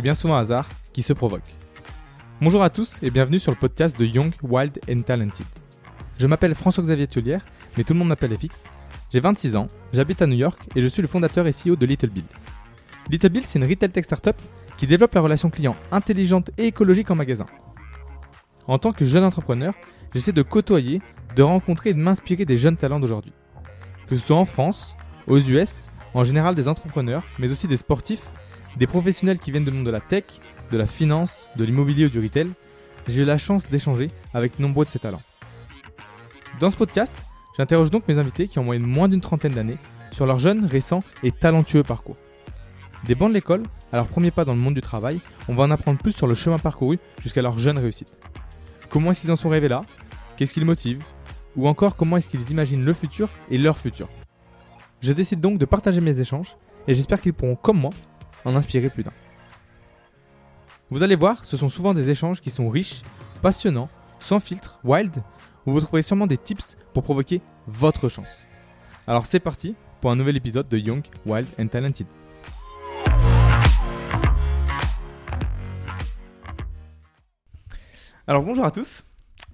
est bien souvent hasard qui se provoque. Bonjour à tous et bienvenue sur le podcast de Young, Wild and Talented. Je m'appelle François-Xavier Tullière, mais tout le monde m'appelle FX. J'ai 26 ans, j'habite à New York et je suis le fondateur et CEO de Little Bill. Little Bill, c'est une retail tech startup qui développe la relation client intelligente et écologique en magasin. En tant que jeune entrepreneur, j'essaie de côtoyer, de rencontrer et de m'inspirer des jeunes talents d'aujourd'hui. Que ce soit en France, aux US, en général des entrepreneurs, mais aussi des sportifs, des professionnels qui viennent du monde de la tech, de la finance, de l'immobilier ou du retail, j'ai eu la chance d'échanger avec nombreux de ces talents. Dans ce podcast, j'interroge donc mes invités qui ont moyenne moins d'une trentaine d'années sur leur jeune, récent et talentueux parcours. Des bancs de l'école à leur premier pas dans le monde du travail, on va en apprendre plus sur le chemin parcouru jusqu'à leur jeune réussite. Comment est-ce qu'ils en sont rêvés là? Qu'est-ce qui les motive Ou encore comment est-ce qu'ils imaginent le futur et leur futur? Je décide donc de partager mes échanges et j'espère qu'ils pourront, comme moi, en inspirer plus d'un. Vous allez voir, ce sont souvent des échanges qui sont riches, passionnants, sans filtre, wild, où vous trouverez sûrement des tips pour provoquer votre chance. Alors c'est parti pour un nouvel épisode de Young, Wild and Talented. Alors bonjour à tous.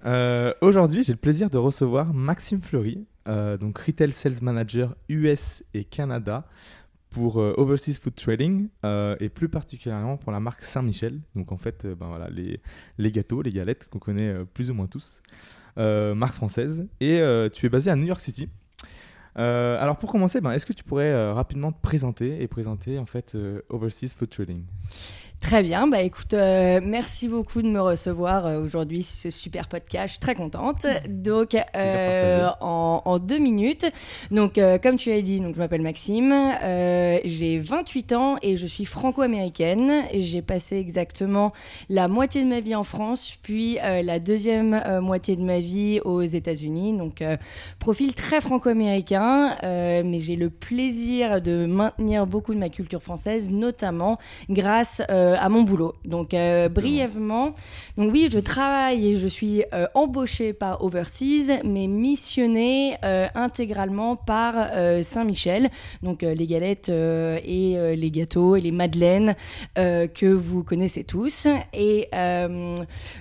Euh, Aujourd'hui, j'ai le plaisir de recevoir Maxime Fleury, euh, donc Retail Sales Manager US et Canada pour euh, Overseas Food Trading euh, et plus particulièrement pour la marque Saint-Michel. Donc en fait, euh, ben voilà, les, les gâteaux, les galettes qu'on connaît plus ou moins tous, marque française. Et tu es basé à New York City. Alors pour commencer, ben, est-ce que tu pourrais rapidement te présenter et présenter en fait Overseas Food Trading? Très bien, bah écoute, euh, merci beaucoup de me recevoir euh, aujourd'hui sur ce super podcast, je suis très contente. Donc, euh, en, en deux minutes, donc comme tu as dit, donc, je m'appelle Maxime, j'ai 28 ans et je suis franco-américaine. J'ai passé exactement la moitié de ma vie en France, puis la deuxième moitié de ma vie aux États-Unis. Donc, profil très franco-américain, mais j'ai le plaisir de maintenir beaucoup de ma culture française, notamment grâce euh, à mon boulot. Donc euh, brièvement, donc oui, je travaille et je suis euh, embauchée par Overseas, mais missionnée euh, intégralement par euh, Saint-Michel. Donc euh, les galettes euh, et euh, les gâteaux et les madeleines euh, que vous connaissez tous. Et euh,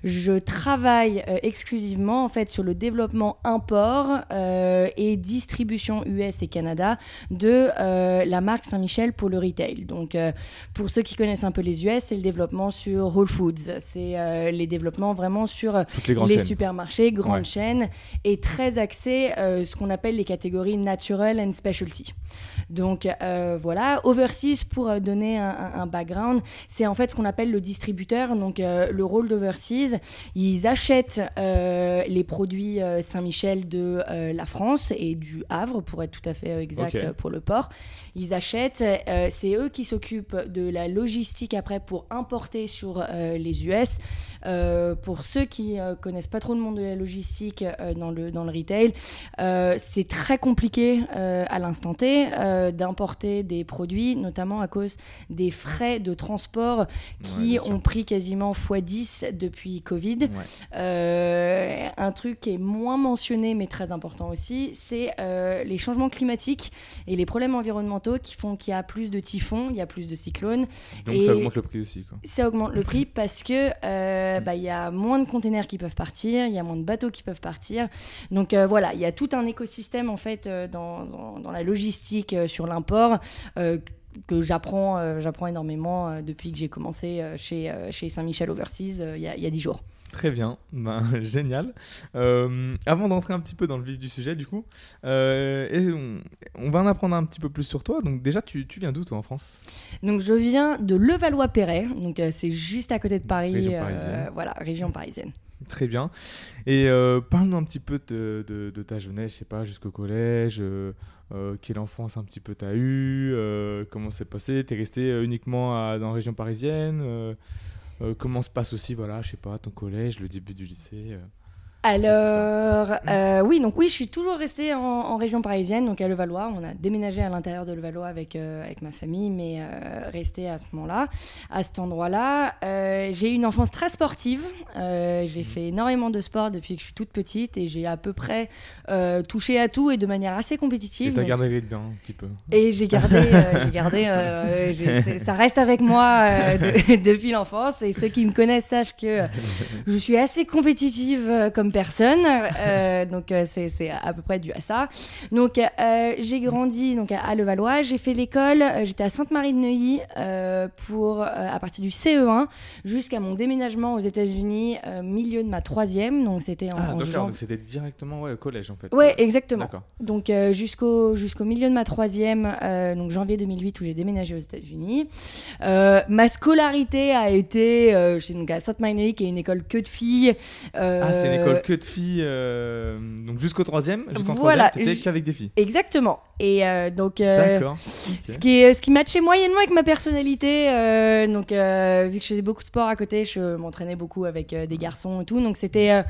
je travaille euh, exclusivement en fait sur le développement import euh, et distribution US et Canada de euh, la marque Saint-Michel pour le retail. Donc euh, pour ceux qui connaissent un peu les US, c'est le développement sur Whole Foods. C'est euh, les développements vraiment sur euh, les supermarchés, grandes Ouais. chaînes, et très axé euh, ce qu'on appelle les catégories natural and specialty. Donc euh, voilà, Overseas, pour donner un, un- un background, c'est en fait ce qu'on appelle le distributeur. Donc le rôle d'Overseas, ils achètent les produits Saint-Michel de la France et du Havre, pour être tout à fait exact pour le port. Ils achètent, euh, c'est eux qui s'occupent de la logistique après pour importer sur euh, les US. Euh, pour ceux qui connaissent pas trop le monde de la logistique dans, le, dans le retail, c'est très compliqué à l'instant T d'importer des produits, notamment à cause des frais de transport qui ont pris quasiment x10 depuis Covid. Ouais. Un truc qui est moins mentionné mais très important aussi, c'est les changements climatiques et les problèmes environnementaux qui font qu'il y a plus de typhons, il y a plus de cyclones. Donc Et- ça augmente le prix aussi. Quoi. Ça augmente le prix parce que euh, bah, il y a moins de containers qui peuvent partir, il y a moins de bateaux qui peuvent partir. Donc euh, voilà, il y a tout un écosystème en fait euh, dans, dans- dans la logistique euh, sur l'import. que j'apprends euh, j'apprends énormément euh, depuis que j'ai commencé euh, chez, chez Saint-Michel Overseas il y, a- il y a 10 jours. Très bien, ben, génial. Euh, avant d'entrer un petit peu dans le vif du sujet, du coup, euh, et on, on va en apprendre un petit peu plus sur toi. Donc déjà, tu, tu viens d'où toi en France? Donc je viens de Levallois-Perret, donc euh, c'est juste à côté de Paris, Région euh, parisienne. voilà, région parisienne. Très bien. Et parle-nous un petit peu de, de- de ta jeunesse, je sais pas, jusqu'au collège. quelle enfance un petit peu t'as eu Comment c'est passé? T'es resté uniquement à- dans la région parisienne Comment se passe aussi, voilà, je sais pas, ton collège, le début du lycée euh Alors, euh, oui, donc oui, je suis toujours restée en, région parisienne, donc à Levallois. On a déménagé à l'intérieur de Levallois avec, euh, avec ma famille, mais euh, resté à ce moment-là, à cet endroit-là. Euh, j'ai eu une enfance très sportive. j'ai Mhm. fait énormément de sport depuis que je suis toute petite et j'ai à peu près touché à tout et de manière assez compétitive. Et t'as donc- gardé les bien un petit peu. et j'ai gardé, j'ai gardé ça reste avec moi de- depuis l'enfance. Et ceux qui me connaissent sachent que je suis assez compétitive comme personne. Euh, donc euh, c'est c'est à peu près dû à ça. Donc euh, j'ai grandi donc à à Levallois. J'ai fait l'école. euh, J'étais à Sainte-Marie de Neuilly euh, pour à partir du CE1 jusqu'à mon déménagement aux États-Unis, milieu de ma troisième. Donc c'était en, Ah, en d'accord, donc c'était directement ouais, au collège en fait. Ouais, exactement. D'accord. Donc jusqu'au jusqu'au milieu de ma troisième, donc janvier 2008 où j'ai déménagé aux États-Unis. Ma scolarité a été euh, chez donc à Sainte-Marie qui est une école que de filles. Euh, Ah, c'est une école que de filles, euh, donc jusqu'au troisième, jusqu'en Voilà, troisième, t'étais qu'avec des filles. Exactement. Et euh, donc euh, D'accord. ce qui est ce qui matchait moyennement avec ma personnalité. euh, donc euh, vu que je faisais beaucoup de sport à côté, je m'entraînais beaucoup avec euh, des garçons et tout. Donc c'était euh,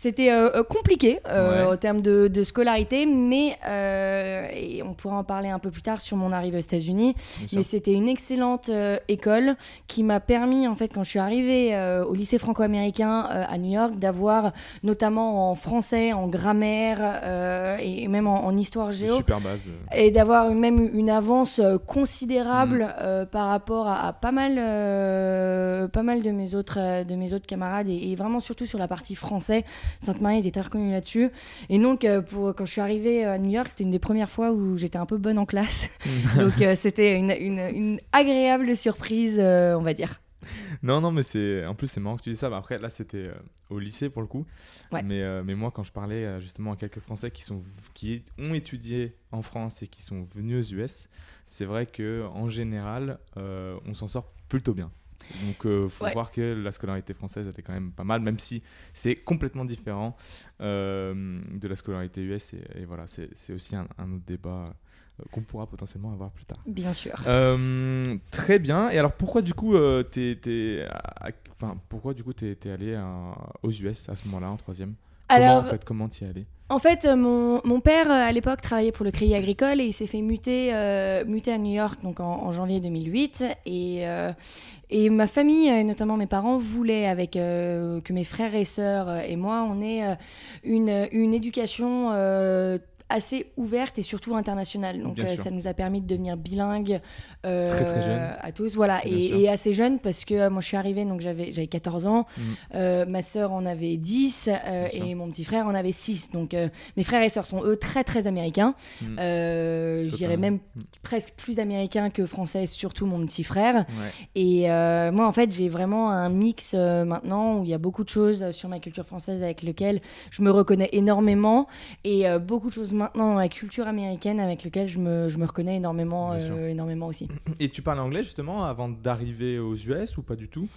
c'était euh, euh, compliqué euh, Ouais. en termes de, de scolarité, mais euh, et on pourra en parler un peu plus tard sur mon arrivée aux États-Unis. Mais c'était une excellente euh, école qui m'a permis, en fait, quand je suis arrivée euh, au lycée franco-américain euh, à New York, d'avoir notamment en français, en grammaire euh, et même en, en histoire géo. Super base. Et d'avoir même une avance considérable Mm. euh, par rapport à, à pas mal, euh, pas mal de mes autres, de mes autres camarades et, et vraiment surtout sur la partie français. Sainte-Marie était très reconnue là-dessus. Et donc, euh, pour, quand je suis arrivée à New York, c'était une des premières fois où j'étais un peu bonne en classe. donc, euh, c'était une, une- une agréable surprise, euh, on va dire. Non, non, mais c'est. En plus, c'est marrant que tu dis ça. après, là, c'était euh, au lycée pour le coup. Ouais. Mais, euh, mais moi, quand je parlais euh, justement à quelques Français qui, sont, qui ont étudié en France et qui sont venus aux US, c'est vrai que en général, on s'en sort plutôt bien. Donc, il faut Ouais. voir que la scolarité française, elle est quand même pas mal, même si c'est complètement différent euh, de la scolarité US. Et, et voilà, c'est aussi un, un autre débat euh, qu'on pourra potentiellement avoir plus tard. Bien sûr. Euh, très bien. Et alors pourquoi du coup euh, t'es, enfin pourquoi du coup t'es, t'es allé à- aux US à ce moment-là en troisième? Comment, Alors, en fait comment t'y En fait, euh, mon, mon père, euh, à l'époque, travaillait pour le Crédit Agricole et il s'est fait muter, euh, muter à New York donc en, en janvier 2008. Et, euh, et ma famille, euh, notamment mes parents, voulaient avec, euh, que mes frères et sœurs et moi, on ait une, une éducation assez ouverte et surtout internationale. Donc euh, ça nous a permis de devenir bilingues euh, Très, très jeune. à tous. Voilà, et, et assez jeune parce que euh, moi je suis arrivée, donc j'avais j'avais 14 ans, Mm. euh, ma sœur en avait 10 euh, Bien sûr. et mon petit frère en avait 6. Donc mes frères et sœurs sont eux très très américains. Mm. Euh, je dirais même Mm. presque plus américains que français, surtout mon petit frère. Ouais. Et moi, en fait, j'ai vraiment un mix maintenant où il y a beaucoup de choses sur ma culture française avec lesquelles je me reconnais énormément et beaucoup de choses maintenant dans la culture américaine avec lesquelles je me, je me reconnais énormément, euh, énormément aussi. Et tu parles anglais justement avant d'arriver aux US ou pas du tout?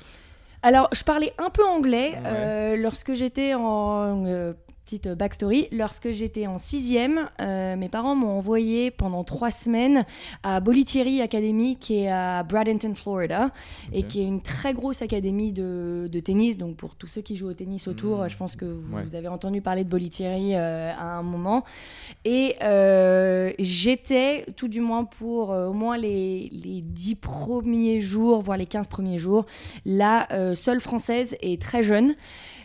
Alors, je parlais un peu anglais Ouais. euh, lorsque j'étais en. euh, petite backstory. Lorsque j'étais en sixième, euh, mes parents m'ont envoyé pendant trois semaines à Bolitieri Academy, qui est à Bradenton, Florida, et qui est une très grosse académie de, de tennis. Donc, pour tous ceux qui jouent au tennis autour, Mhm. je pense que vous, Ouais. vous avez entendu parler de Bolitieri euh, à un moment. Et euh, j'étais, tout du moins pour euh, au moins les, les 10 premiers jours, voire les 15 premiers jours, la euh, seule française et très jeune.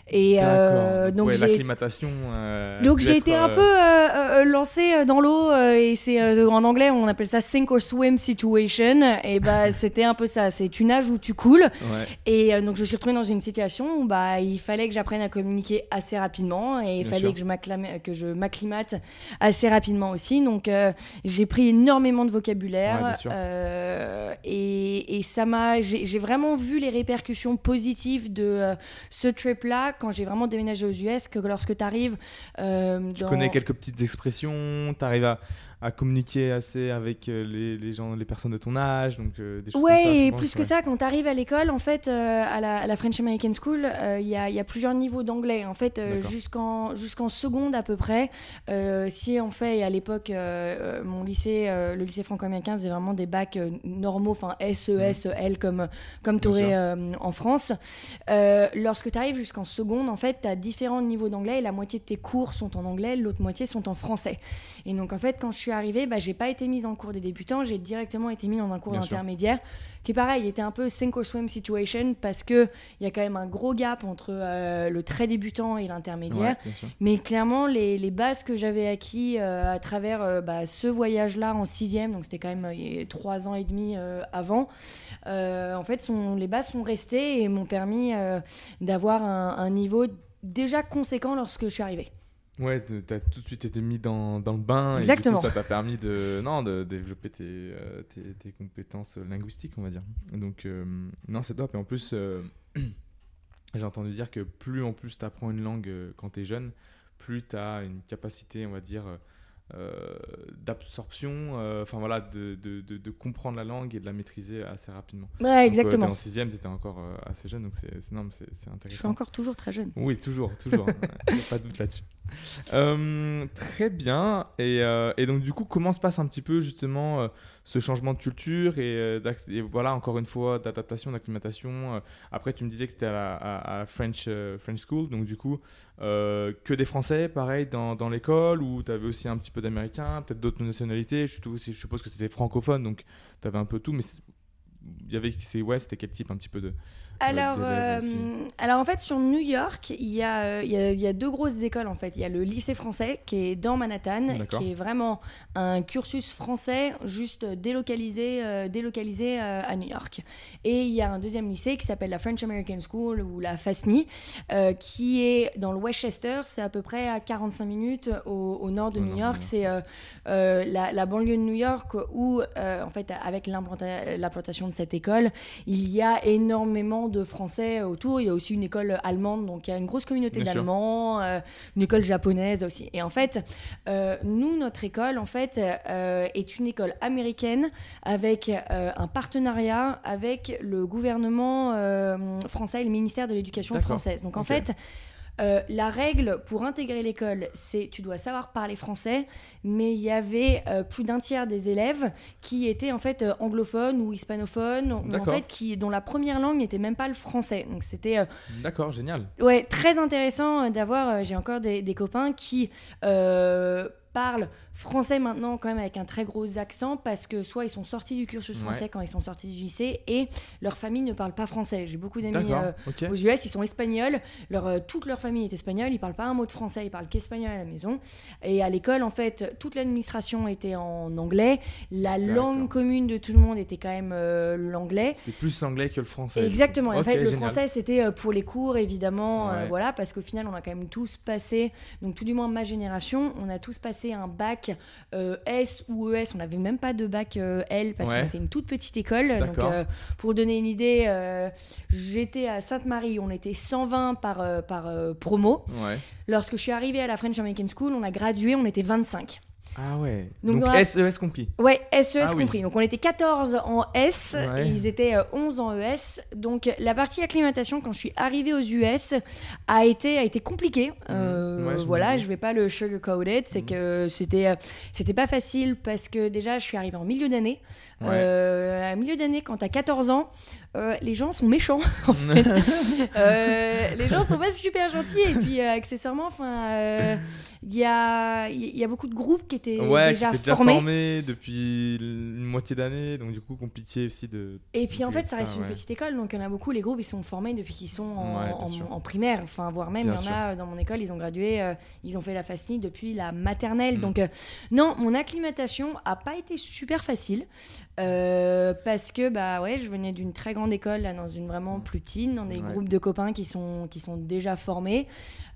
Et euh, donc ouais, l'acclimatation. euh, donc dû j'ai été un euh, peu euh, euh, lancée euh, dans l'eau euh, et c'est euh, en anglais on appelle ça sink or swim situation et bah c'était un peu ça c'est tu nages ou tu coules Ouais. et euh, donc je me suis retrouvée dans une situation où bah il fallait que j'apprenne à communiquer assez rapidement et il Bien fallait sûr. que je m'acclimate assez rapidement aussi donc euh, j'ai pris énormément de Ouais, vocabulaire euh, et, et ça m'a j'ai vraiment vu les répercussions positives de euh, ce trip là quand j'ai vraiment déménagé aux US que lorsque tu arrives Tu connais quelques petites expressions, tu arrives à, à communiquer assez avec euh, les, les gens, les personnes de ton âge, donc euh, des choses Ouais, comme ça, et pense, plus que ça, quand tu arrives à l'école, en fait, euh, à, la, à la French American School, euh, il y, a, il y a plusieurs niveaux d'anglais. En fait, jusqu'en jusqu'en seconde à peu près, si on fait, et à l'époque, mon lycée, le lycée franco-américain faisait vraiment des bacs normaux, enfin SE, SEL, comme, comme tu Mhm. Aurais en France. Lorsque tu arrives jusqu'en seconde, en fait, tu as différents niveaux d'anglais et la moitié de tes cours sont en anglais, l'autre moitié sont en français. Et donc, en fait, quand je suis arrivée, bah, j'ai pas été mise en cours des débutants, j'ai directement été mise dans un cours Bien sûr. qui est pareil, était un peu sink or swim situation parce que il y a quand même un gros gap entre euh, le très débutant et l'intermédiaire. Ouais. Mais clairement, les, les bases que j'avais acquis euh, à travers euh, bah, ce voyage-là en sixième, donc c'était quand même trois ans et demi avant, en fait, sont, les bases sont restées et m'ont permis d'avoir un, un niveau déjà conséquent lorsque je suis arrivée. Ouais, t'as tout de suite été mis dans, dans le bain Exactement. et du coup, ça t'a permis de, non, de développer tes, euh, tes, tes compétences linguistiques, on va dire. Donc, euh, non, c'est top. Et en plus, euh, j'ai entendu dire que plus en plus t'apprends une langue quand t'es jeune, plus t'as une capacité, on va dire, d'absorption, enfin voilà, de, de, de, de comprendre la langue et de la maîtriser assez rapidement. Ouais, exactement. en sixième, t'étais encore assez jeune, donc c'est mais c'est c'est je intéressant. suis encore toujours très jeune. Oui, toujours, toujours. Il n'y a pas de doute là-dessus. Euh, très bien. Et, euh, et donc, du coup, comment se passe un petit peu justement euh, ce changement de culture et, voilà, encore une fois, d'adaptation, d'acclimatation. Après, tu me disais que c'était à à- à French, French School, donc du coup, que des Français, pareil, dans, l'école, ou tu avais aussi un petit peu d'Américains, peut-être d'autres nationalités. Je, suppose- que c'était francophone, donc tu avais un peu tout, mais il y avait, ouais, c'était quel type un petit peu de. Alors, euh, alors en fait sur New York, il y, a, euh, il y, a, il y a deux grosses écoles en fait. Il y a le lycée français qui est dans Manhattan, qui est vraiment un cursus français juste délocalisé, euh, délocalisé euh, à New York. Et il y a un deuxième lycée qui s'appelle la French American School ou la FASNY, euh, qui est dans le Westchester. C'est à peu près à 45 minutes au, au nord de Au New York. C'est la, la banlieue de New York où, en fait, avec l'implanta- l'implantation de cette école, il y a énormément de Français autour. Il y a aussi une école allemande, donc il y a une grosse communauté d'Allemands, euh, une école japonaise aussi. Et en fait, euh, nous, notre école, en fait, euh, est une école américaine avec un partenariat avec le gouvernement français et le ministère de l'Éducation française. Donc en fait, euh, la règle pour intégrer l'école, c'est tu dois savoir parler français, mais il y avait euh, plus d'un tiers des élèves qui étaient en fait euh, anglophones ou hispanophones, ou en fait qui dont la première langue n'était même pas le français. Donc c'était D'accord, génial. ouais très intéressant d'avoir. J'ai encore des, des copains qui parlent français maintenant quand même avec un très gros accent parce que soit ils sont sortis du cursus Ouais. français quand ils sont sortis du lycée et leur famille ne parle pas français. J'ai beaucoup d'amis euh, aux US, ils sont espagnols. Leur, euh, toute leur famille est espagnole. Ils parlent pas un mot de français. Ils parlent qu'espagnol à la maison. Et à l'école, en fait, toute l'administration était en anglais. La langue commune de tout le monde était quand même euh, l'anglais. C'était plus l'anglais que le français. Exactement. En Ok, fait, le français, c'était pour les cours, évidemment. Ouais. voilà, parce qu'au final, on a quand même tous passé, donc tout du moins ma génération, on a tous passé un bac euh, S ou ES. On n'avait même pas de bac euh, L parce Ouais. qu'on était une toute petite école. Donc, euh, pour donner une idée, j'étais à Sainte-Marie, on était 120 par, par promo. Ouais. Lorsque je suis arrivée à la French American School, on a gradué, on était 25. Ah ouais. Donc, Donc, dans la- SES compris. Ouais, SES Ah oui. compris. Donc on était 14 en S Ouais. et ils étaient euh, 11 en ES. Donc la partie acclimatation quand je suis arrivée aux US a été a été compliquée. Euh, Mmh. Ouais, je voilà, je vais pas le sugarcoat it, c'est Mhm. que c'était euh, c'était pas facile parce que déjà je suis arrivée en milieu d'année. Ouais. Euh, à milieu d'année quand t'as 14 ans, euh, les gens sont méchants en fait. Euh, les gens sont pas super gentils et puis euh, accessoirement enfin il y a il y a beaucoup de groupes qui étaient ouais, déjà qui déjà formés. formé depuis une moitié d'année, donc du coup compliqué aussi de. Et puis en fait, ça ça, reste une ouais. petite école, donc il y en a beaucoup. Les groupes, ils sont formés depuis qu'ils sont en, Ouais, bien en- sûr. en primaire, enfin voire même il y en a dans mon école, ils ont gradué, ils ont fait la FASNI depuis la maternelle. Mm. Donc non, mon acclimatation a pas été super facile euh, parce que bah ouais, je venais d'une très grande école là, dans une vraiment plus petite, dans des Ouais. groupes de copains qui sont qui sont déjà formés,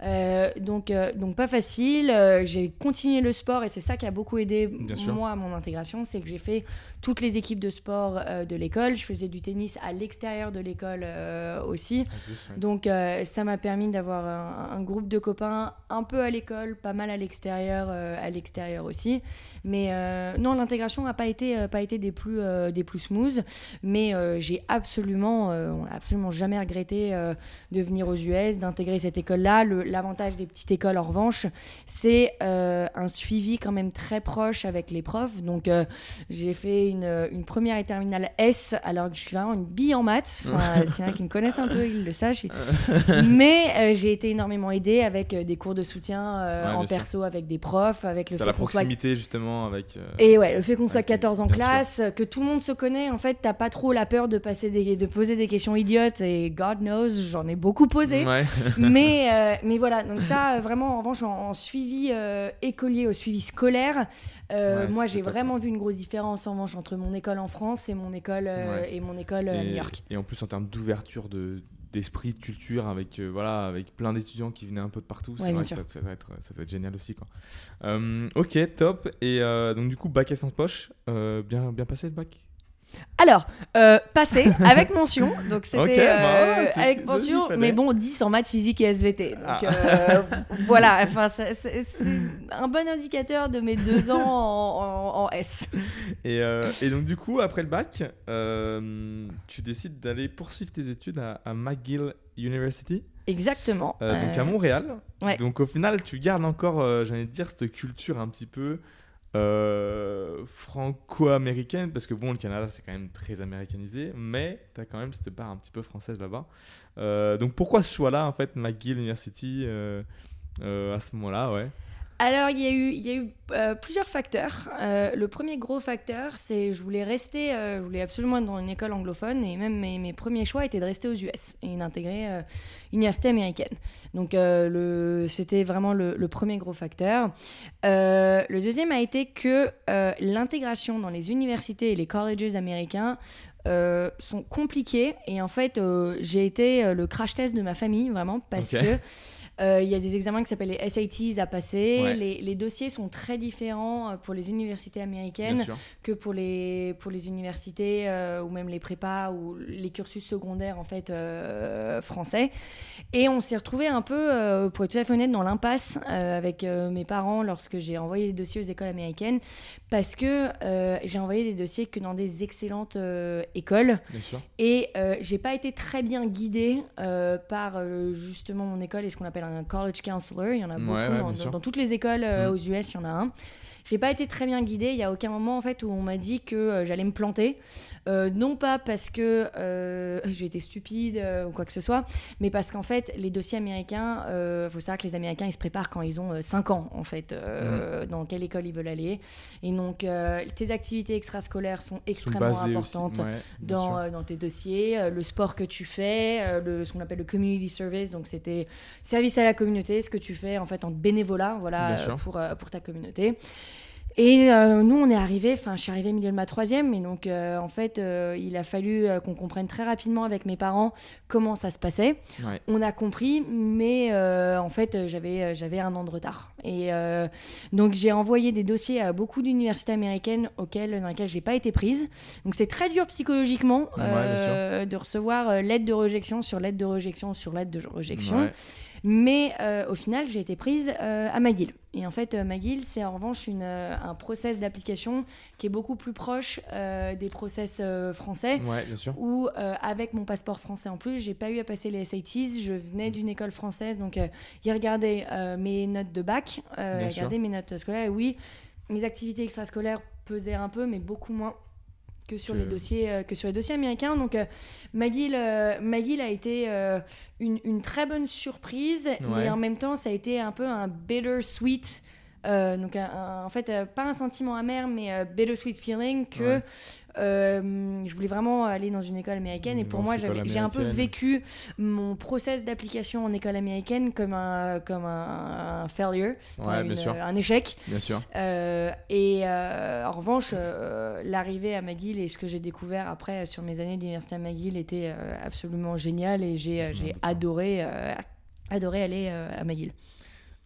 Euh, donc euh, donc pas facile. J'ai continué le sport et c'est ça qui a beaucoup aidé Bien sûr. moi à mon intégration, c'est que j'ai fait toutes les équipes de sport de l'école. Je faisais du tennis à l'extérieur de l'école aussi. Donc ça m'a permis d'avoir un, groupe de copains un peu à l'école, pas mal à l'extérieur, à l'extérieur aussi. Mais non, l'intégration n'a pas été, pas été des plus, des plus smooth. Mais j'ai absolument, absolument jamais regretté de venir aux US, d'intégrer cette école-là. L'avantage des petites écoles, en revanche, c'est euh, un suivi quand même très proche avec les profs. Donc, euh, j'ai fait une, une, première et terminale S, alors que je suis vraiment une bille en maths. Enfin, S'il y en a qui me connaissent un peu, ils le sachent. Mais euh, j'ai été énormément aidée avec des cours de soutien en perso avec des profs, avec le fait la proximité justement avec. Et ouais, le fait qu'on soit 14 en classe, que tout le monde se connaît, en fait, t'as pas trop la peur de passer des, de poser des questions idiotes. Et God knows, j'en ai beaucoup posé. mais, mais voilà, donc ça, vraiment, en revanche, en, suivi euh, écolier, au suivi scolaire, euh, moi, j'ai vraiment vu une grosse différence en revanche entre mon école en France et mon école, euh, et mon école à New York. Et en plus, en termes d'ouverture de d'esprit, de culture, avec, voilà, avec plein d'étudiants qui venaient un peu de partout. c'est vrai que ça, ça, doit être, ça doit être génial aussi. Quoi. ok, top. Et donc, du coup, bac à sans poche, bien, bien passé le bac? Alors, euh, passé avec mention. Donc c'était bah euh, avec mention, mais bon, 10 en maths, physique et SVT. Donc ah. euh, voilà, enfin, c'est un bon indicateur de mes deux ans en, S. Et, donc du coup, après le bac, tu décides d'aller poursuivre tes études à, McGill University Exactement. donc à Montréal. Donc au final, tu gardes encore, j'allais dire, cette culture un petit peu euh, franco-américaine, parce que bon, le Canada c'est quand même très américanisé, mais tu as quand même cette part un petit peu française là-bas. Euh, donc pourquoi ce choix-là, en fait, McGill University, euh, à ce moment-là, ouais? Alors, il y a eu, il y a eu euh, plusieurs facteurs. Euh, le premier gros facteur, c'est je voulais rester, euh, je voulais absolument être dans une école anglophone et même mes, mes premiers choix étaient de rester aux US et d'intégrer une université américaine. Donc, c'était vraiment le, le, premier gros facteur. le deuxième a été que l'intégration dans les universités et les colleges américains sont compliqués et en fait, j'ai été le crash test de ma famille vraiment parce que il y a des examens qui s'appellent les SATs à passer. Les, les, dossiers sont très différents euh, pour les universités américaines que pour les, pour les universités euh, ou même les prépas ou les cursus secondaires en fait français. Et on s'est retrouvé un peu, pour être tout à fait honnête, dans l'impasse avec mes parents lorsque j'ai envoyé des dossiers aux écoles américaines parce que j'ai envoyé des dossiers que dans des excellentes écoles. Et j'ai pas été très bien guidée par justement mon école et ce qu'on appelle un un college counselor, il y en a beaucoup dans, toutes les écoles euh, mm. aux US, il y en a un. J'ai pas été très bien guidée. Il y a aucun moment en fait où on m'a dit que euh, j'allais me planter, euh, non pas parce que j'ai été stupide ou quoi que ce soit, mais parce qu'en fait les dossiers américains, il faut savoir que les Américains ils se préparent quand ils ont 5 ans en fait, mm. dans quelle école ils veulent aller. Et donc tes activités extrascolaires sont extrêmement importantes dans, dans, tes dossiers. le sport que tu fais, le, ce qu'on appelle le community service, donc c'était service à la communauté, ce que tu fais en fait en bénévolat, voilà, pour, pour ta communauté. Et euh, nous, on est arrivé, enfin, je suis arrivée au milieu de ma troisième, et donc euh, en fait, euh, il a fallu qu'on comprenne très rapidement avec mes parents comment ça se passait. On a compris, mais en fait, j'avais j'avais un an de retard. Et donc j'ai envoyé des dossiers à beaucoup d'universités américaines auxquelles, dans lesquelles j'ai pas été prise. Donc c'est très dur psychologiquement de recevoir l'aide de rejection sur l'aide de rejection sur l'aide de rejection. Mais euh, au final, j'ai été prise euh, à McGill. Et en fait, euh, McGill, c'est en revanche une, un process d'application qui est beaucoup plus proche des process français. Ouais, bien sûr. Où, avec mon passeport français en plus, j'ai pas eu à passer les SATs. Je venais d'une école française. Donc, ils regardaient mes notes de bac, ils regardaient mes notes scolaires. Et oui, mes activités extrascolaires pesaient un peu, mais beaucoup moins que sur les dossiers euh, que sur les dossiers américains. Donc euh, McGill, euh, a été une, une, très bonne surprise, mais en même temps ça a été un peu un bitter sweet. donc en fait pas un sentiment amer mais bitter sweet feeling que euh, je voulais vraiment aller dans une école américaine et pour moi j'ai un peu vécu mon process d'application en école américaine comme un, comme un, failure, un échec. Bien sûr. Euh, et euh, en revanche, l'arrivée à McGill et ce que j'ai découvert après sur mes années d'université à McGill était absolument génial et j'ai adoré, adoré aller à McGill.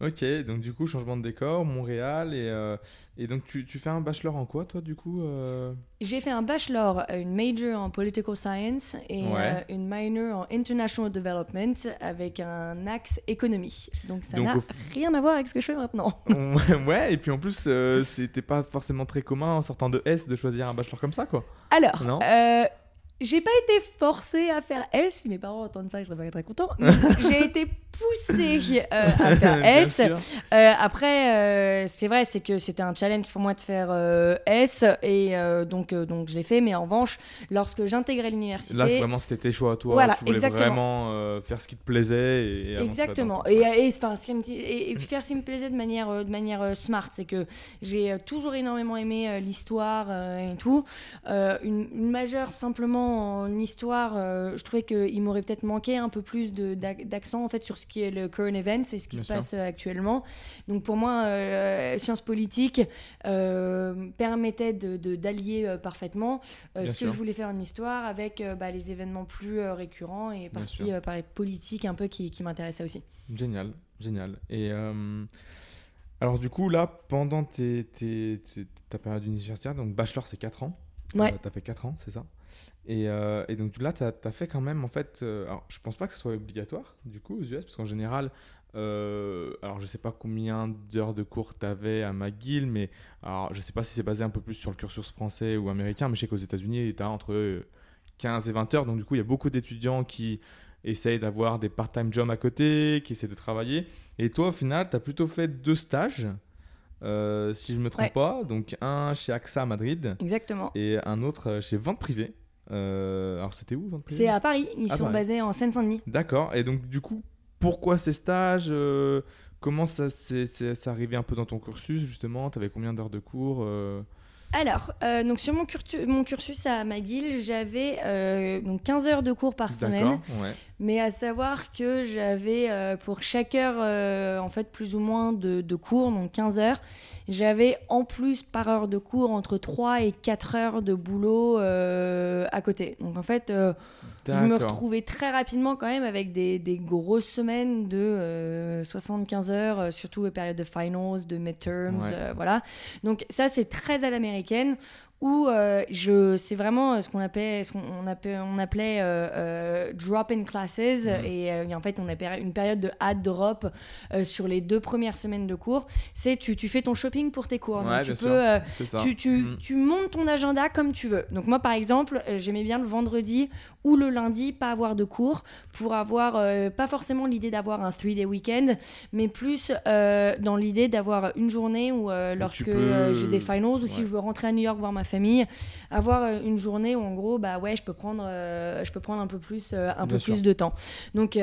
Ok, donc du coup, changement de décor, Montréal, et, euh, et donc tu, tu, fais un bachelor en quoi, toi, du coup euh? J'ai fait un bachelor, une major en political science et euh, une minor en international development avec un axe économie. Donc ça n'a rien à voir avec ce que je fais maintenant. ouais, et puis en plus, c'était pas forcément très commun en sortant de S de choisir un bachelor comme ça, quoi. Alors, j'ai pas été forcée à faire S. Si mes parents entendent ça, ils seraient pas très contents. J'ai été poussée euh, à faire S. Euh, après, euh, c'est vrai, c'est que c'était un challenge pour moi de faire S. Et donc, donc, je l'ai fait. Mais en revanche, lorsque j'intégrais l'université. Là, vraiment, c'était tes choix à toi. Voilà, tu voulais vraiment faire ce qui te plaisait. Et exactement. Et, et, et, et, faire ce qui me plaisait de manière, de manière smart. C'est que j'ai toujours énormément aimé l'histoire et tout. une, une majeure simplement en histoire, euh, je trouvais qu'il m'aurait peut-être manqué un peu plus d'accent en fait sur ce qui est le current event, c'est ce qui se passe euh, actuellement. Donc pour moi, euh, sciences politiques permettait d'allier de, parfaitement ce que je voulais faire en histoire avec bah, les événements plus récurrents et partie par les politiques un peu qui, qui m'intéressait aussi. Génial, génial. Et alors du coup là, pendant tes, ta période universitaire, donc bachelor c'est 4 ans. Ouais. tu as fait 4 ans, c'est ça? Euh, et, donc là, tu as, fait quand même, en fait, euh, alors je pense pas que ce soit obligatoire, du coup, aux US, parce qu'en général, euh, alors je sais pas combien d'heures de cours tu avais à McGill, mais alors je sais pas si c'est basé un peu plus sur le cursus français ou américain, mais je sais qu'aux États-Unis, tu as entre 15 et 20 heures, donc du coup, il y a beaucoup d'étudiants qui essayent d'avoir des part-time jobs à côté, qui essaient de travailler. Et toi, au final, tu as plutôt fait deux stages. si je ne me trompe pas, donc un chez AXA Madrid. Exactement. Et un autre chez Vente Privée. Euh, alors c'était où C'est à Paris, ils sont basés en Seine-Saint-Denis. D'accord, et donc du coup, pourquoi ces stages euh, Comment ça s'est arrivé un peu dans ton cursus justement? Tu avais combien d'heures de cours euh? Alors, donc sur mon, cursus, mon cursus à McGill, j'avais donc 15 heures de cours par semaine. Ouais. Mais à savoir que j'avais pour chaque heure, en fait, plus ou moins de, de cours, donc 15 heures, j'avais en plus par heure de cours entre 3 et 4 heures de boulot euh, à côté. Donc en fait, euh, je me retrouvais très rapidement quand même avec des, des grosses semaines de 75 euh, heures, surtout les périodes de finals, de midterms, voilà. Donc ça, c'est très à l'américaine où euh, je c'est vraiment euh, ce qu'on appelait ce qu'on appelait, on appelait euh, drop in classes. Mhm. et en fait on a une période de add drop sur les deux premières semaines de cours. C'est tu, tu fais ton shopping pour tes cours. Donc tu peux tu, tu, mhm. tu, montes ton agenda comme tu veux. Donc moi par exemple j'aimais bien le vendredi ou le lundi pas avoir de cours pour avoir pas forcément l'idée d'avoir un three day weekend mais plus dans l'idée d'avoir une journée où lorsque j'ai des finals ou si je veux rentrer à New York voir ma famille, avoir euh, une journée où en gros, bah ouais, je peux prendre, euh, je peux prendre un peu plus, euh, un peu plus de temps. Donc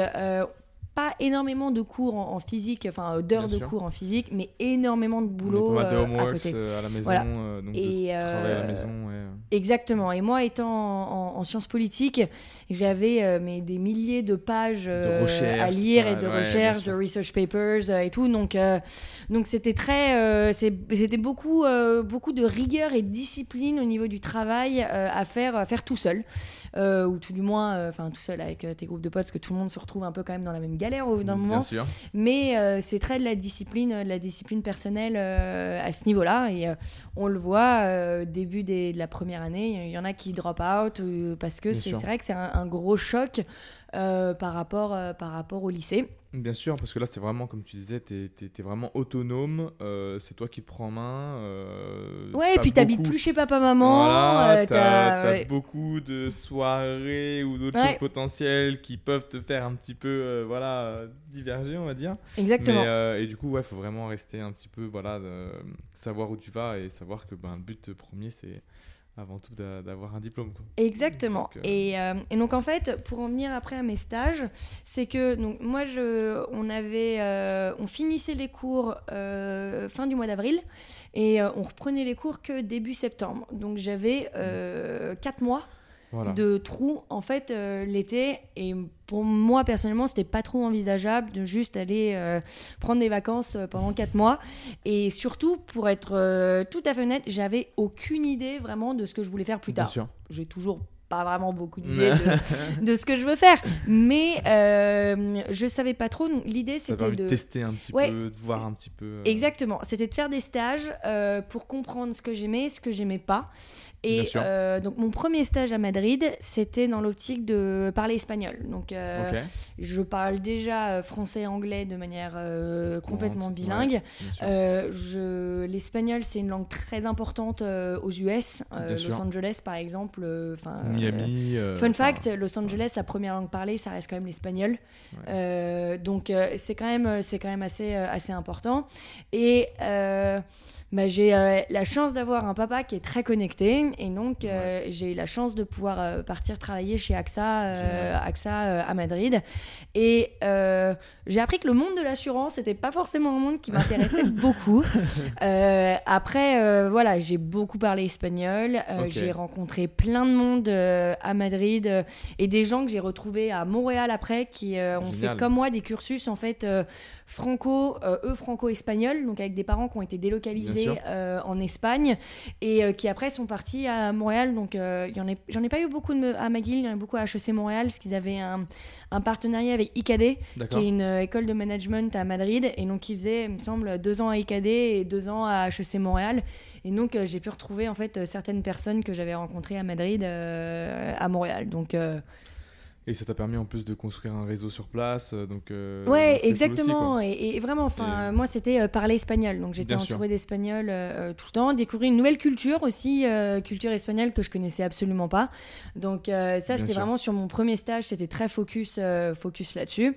pas énormément de cours en, physique, enfin d'heures de cours en physique, mais énormément de boulot à côté. à la maison, donc et à la maison. Exactement. Et moi, étant en, sciences politiques, j'avais mais des milliers de pages à lire et de recherches, de research papers et tout. Donc, donc c'était très, c'était beaucoup, beaucoup de rigueur et discipline au niveau du travail à faire, à faire tout seul, ou tout du moins, enfin tout seul avec tes groupes de potes, parce que tout le monde se retrouve un peu quand même dans la même galère au bout d'un moment. Mais euh, c'est très de la discipline, de la discipline personnelle euh, à ce niveau-là. Et euh, on le voit début de la première année, il y en a qui drop out parce que c'est vrai que c'est un, gros choc par, rapport, par rapport au lycée. Bien sûr, parce que là, c'est vraiment, comme tu disais, tu es, vraiment autonome. Euh, c'est toi qui te prends en main. Euh, ouais, et puis t'habites plus chez papa-maman. Voilà, euh, t'as beaucoup de soirées ou d'autres choses potentielles qui peuvent te faire un petit peu voilà, diverger, on va dire. Exactement. et du coup, ouais, faut vraiment rester un petit peu, voilà, savoir où tu vas et savoir que ben, le but premier, c'est avant tout d'avoir un diplôme. Exactement. Euh, et, euh, et, donc en fait, pour en venir après à mes stages, c'est que donc moi je, on avait, euh, on finissait les cours fin du mois d'avril et on reprenait les cours que début septembre. Donc j'avais quatre mois de trous en fait l'été. Et pour moi personnellement c'était pas trop envisageable de juste aller euh, prendre des vacances euh, pendant quatre mois. Et surtout pour être euh, tout à fait honnête j'avais aucune idée vraiment de ce que je voulais faire plus tard. j'ai toujours pas vraiment beaucoup d'idées de, de, ce que je veux faire. Mais euh, je savais pas trop. L'idée, c'était de tester un petit peu, de voir un petit peu. Euh, Exactement. C'était de faire des stages euh, pour comprendre ce que j'aimais, ce que j'aimais pas. Et euh, donc mon premier stage à Madrid, c'était dans l'optique de parler espagnol. Donc euh, je parle déjà français et anglais de manière complètement bilingue. L'espagnol, c'est une langue très importante aux US, Los Angeles par exemple. Enfin, Miami. fun fact, Los Angeles, la première langue parlée, ça reste quand même l'espagnol. donc c'est quand même, c'est quand même assez, assez important. Et bah, j'ai euh, la chance d'avoir un papa qui est très connecté et donc euh, j'ai eu la chance de pouvoir euh, partir travailler chez AXA, AXA à Madrid. Et j'ai appris que le monde de l'assurance n'était pas forcément un monde qui m'intéressait beaucoup. après, voilà, j'ai beaucoup parlé espagnol. J'ai rencontré plein de monde à Madrid et des gens que j'ai retrouvés à Montréal après qui ont fait comme moi des cursus en fait franco, eux franco-espagnols, donc avec des parents qui ont été délocalisés euh, en Espagne et euh, qui après sont partis à Montréal. Donc j'en ai, pas eu beaucoup à McGill, il y en a beaucoup à HEC Montréal, parce qu'ils avaient un, partenariat avec ICAD, qui est une école de management à Madrid, et donc ils faisaient, il me semble, deux ans à ICAD et deux ans à HEC Montréal. Et donc j'ai pu retrouver en fait certaines personnes que j'avais rencontrées à Madrid, à Montréal. Donc et ça t'a permis en plus de construire un réseau sur place. Euh, donc, euh, ouais, exactement. et, vraiment, enfin, moi, c'était euh, parler espagnol. Donc, j'étais entourée d'espagnol tout le temps. Découvrir une nouvelle culture aussi, culture espagnole que je connaissais absolument pas. Donc, ça, c'était vraiment sur mon premier stage. C'était très focus, focus là-dessus.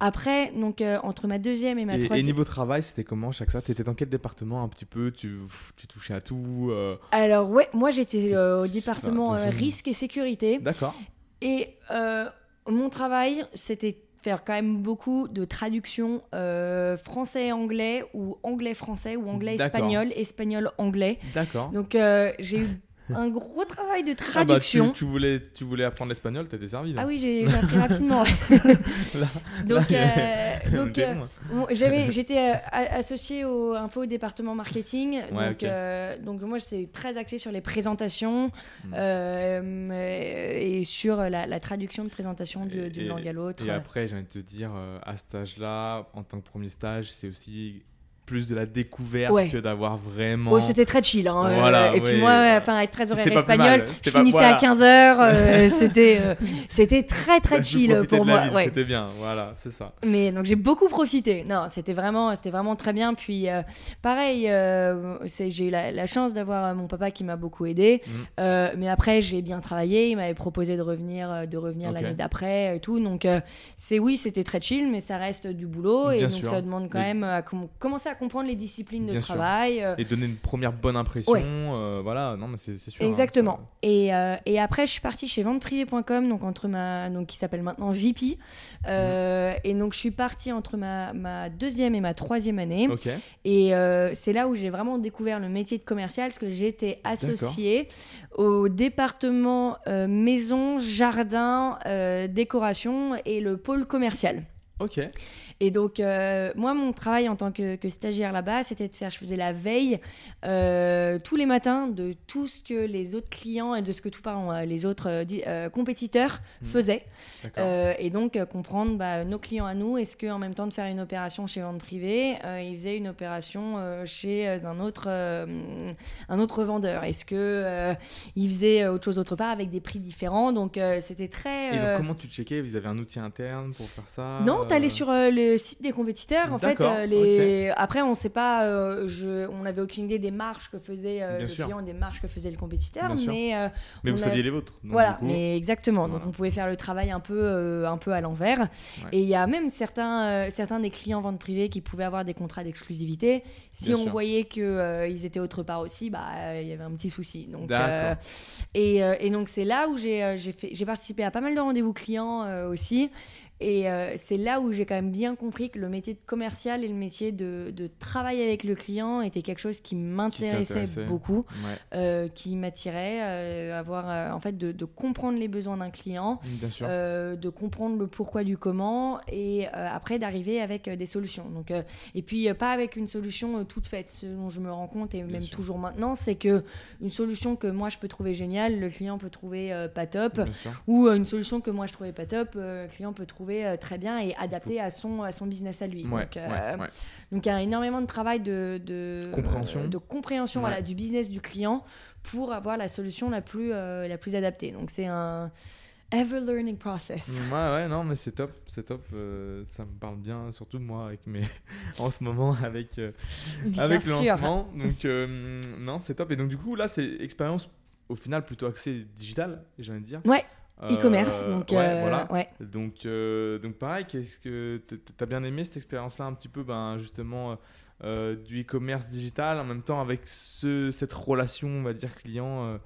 Après, donc, entre ma deuxième et ma troisième. Et niveau travail, c'était comment chaque ça Tu étais dans quel département un petit peu? Tu, tu touchais à tout Alors, ouais, moi, j'étais au département risque et sécurité. D'accord. Et euh, mon travail, c'était faire quand même beaucoup de traductions euh, français-anglais ou anglais-français ou anglais-espagnol, espagnol-anglais. D'accord. Donc euh, j'ai eu un gros travail de traduction. Ah bah, tu, voulais, tu voulais apprendre l'espagnol, t'étais servi. Là. Ah oui, j'ai appris rapidement. donc, euh, donc euh, j'étais euh, associée au, un peu au département marketing. donc, donc moi, c'est très axé sur les présentations hmm. et sur la, traduction de présentation d'une langue à l'autre. Et après, j'ai envie de te dire, à ce stage-là, en tant que premier stage, c'est aussi plus de la découverte que d'avoir vraiment. Oh, c'était très chill. Hein, euh, et puis moi, enfin, être très horaire espagnol, je finissais à 15h. Euh, c'était, euh, c'était très très chill pour moi. C'était bien, voilà, c'est ça. Mais donc j'ai beaucoup profité. Non, c'était vraiment, c'était vraiment très bien. Puis pareil, j'ai eu la, chance d'avoir mon papa qui m'a beaucoup aidé. Mm. mais après, j'ai bien travaillé. Il m'avait proposé de revenir, de revenir l'année d'après et tout. Donc c'est oui, c'était très chill, mais ça reste du boulot et donc ça demande quand même à commencer à comprendre les disciplines de travail. Euh. Et donner une première bonne impression. Euh, voilà, non, mais c'est sûr. Hein, Exactement. et, euh, et, après, je suis partie chez venteprivé.com, donc entre ma, donc qui s'appelle maintenant VP. Mhm. Et donc, je suis partie entre ma, ma, deuxième et ma troisième année. Et c'est là où j'ai vraiment découvert le métier de commercial, parce que j'étais associée au département maison, jardin, décoration et le pôle commercial. Ok. Et donc, euh, moi, mon travail en tant que, stagiaire là-bas, c'était de faire, je faisais la veille euh, tous les matins de tout ce que les autres clients et de ce que tout, euh, les autres compétiteurs mmh. faisaient. et donc, comprendre bah, nos clients à nous. Est-ce qu'en même temps de faire une opération chez vente privée, ils faisaient une opération chez un autre, un autre vendeur? Est-ce qu'ils faisaient autre chose autre part avec des prix différents? Donc, c'était très. Et donc, comment tu checkais? Vous avez un outil interne pour faire ça Non, tu allais sur le site des compétiteurs. En fait, euh, les... après, on sait pas, euh, je... on n'avait aucune idée des marges que faisait euh, le client, des marges que faisait le compétiteur, mais mais vous saviez les vôtres. voilà, mais exactement. Donc on pouvait faire le travail un peu, un peu à l'envers. Et il y a même certains, certains des clients vente privée qui pouvaient avoir des contrats d'exclusivité. Si on voyait que ils étaient autre part aussi, bah il y avait un petit souci. Donc et, et, donc c'est là où j'ai participé à pas mal de rendez-vous clients aussi. Et euh, c'est là où j'ai quand même bien compris que le métier de commercial et le métier de, de travail avec le client était quelque chose qui m'intéressait beaucoup, Ouais, euh, qui m'attirait, euh, avoir en fait de, de comprendre les besoins d'un client, euh, de comprendre le pourquoi du comment et après d'arriver avec des solutions. Donc, et puis pas avec une solution toute faite. Ce dont je me rends compte et même sûr. toujours maintenant, c'est que une solution que moi je peux trouver géniale, le client peut trouver pas top. Ou une solution que moi je trouvais pas top, le client peut trouver euh, très bien et adapter à son, à son business à lui. Ouais, donc, euh, ouais, ouais. donc il y a énormément de travail de, de Compréhension. euh, de compréhension voilà, du business du client pour avoir la solution la plus, la plus adaptée. Donc c'est un ever learning process. Ouais, ouais, non, mais c'est top, c'est top. euh, ça me parle bien, surtout de moi, avec mes... en ce moment, avec, euh, avec le lancement. Donc, euh, non, c'est top. Et donc, du coup, là, c'est expérience au final plutôt axée digital, j'ai envie de dire. Ouais, E-commerce, donc ouais, euh, voilà. ouais. Donc, euh, donc pareil, qu'est-ce que t'as bien aimé cette expérience-là, un petit peu, ben, justement, euh, du e-commerce digital, en même temps avec ce, cette relation, on va dire, client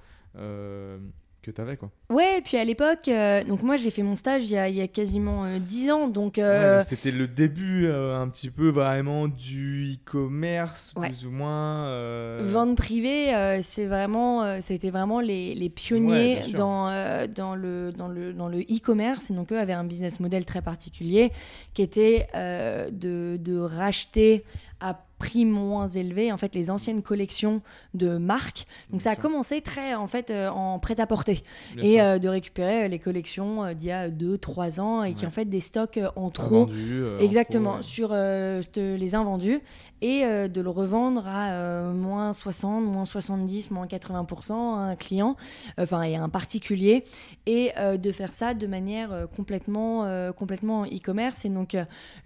que t'avais, quoi. Ouais, et puis à l'époque, euh, donc moi j'ai fait mon stage il y a, il y a quasiment euh, 10 ans, donc euh, donc C'était le début euh, un petit peu vraiment du e-commerce, Ouais. plus ou moins. Vente privée, c'est vraiment, c'était vraiment les, les pionniers dans, dans le dans le dans le e-commerce. Et donc eux avaient un business model très particulier qui était de, de racheter à prix moins élevé en fait les anciennes collections de marques. Donc Bien ça a sûr. commencé très en fait euh, en prêt à porter bien et euh, de récupérer euh, les collections euh, d'il y a 2-3 ans et qui en fait des stocks en trop Vendu, euh, en Exactement, trop, ouais. sur les invendus et de le revendre à moins 60, moins 70, moins 80% à un client, enfin et à un particulier, et de faire ça de manière complètement, complètement e-commerce. Et donc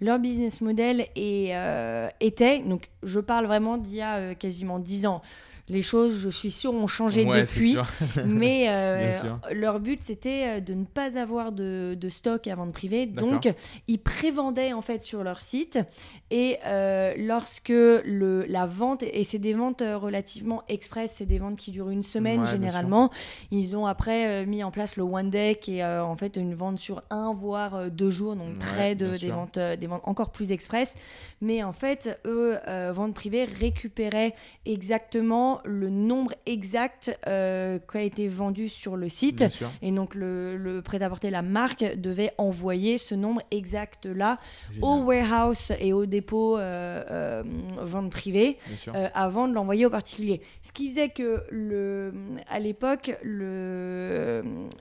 leur business model est, était, donc je parle vraiment d'il y a euh, quasiment 10 ans. Les choses, je suis sûre, ont changé Ouais, depuis. Mais euh, leur but, c'était euh, de ne pas avoir de, de stock à vente privée. Donc, ils prévendaient en fait sur leur site. Et euh, lorsque le, la vente, et c'est des ventes relativement express, c'est des ventes qui durent une semaine Ouais, généralement. Ils ont après mis en place le One Day, qui est en fait une vente sur un voire deux jours, donc Ouais, très de, des, ventes, des ventes encore plus express. Mais en fait, eux, euh, vente privée, récupéraient exactement le nombre exact euh, qui a été vendu sur le site. Et donc le, le prêt-à-porter, la marque, devait envoyer ce nombre exact-là au Génial. warehouse et au dépôt euh, euh, vente privée avant de l'envoyer au particulier. Ce qui faisait que le, à l'époque,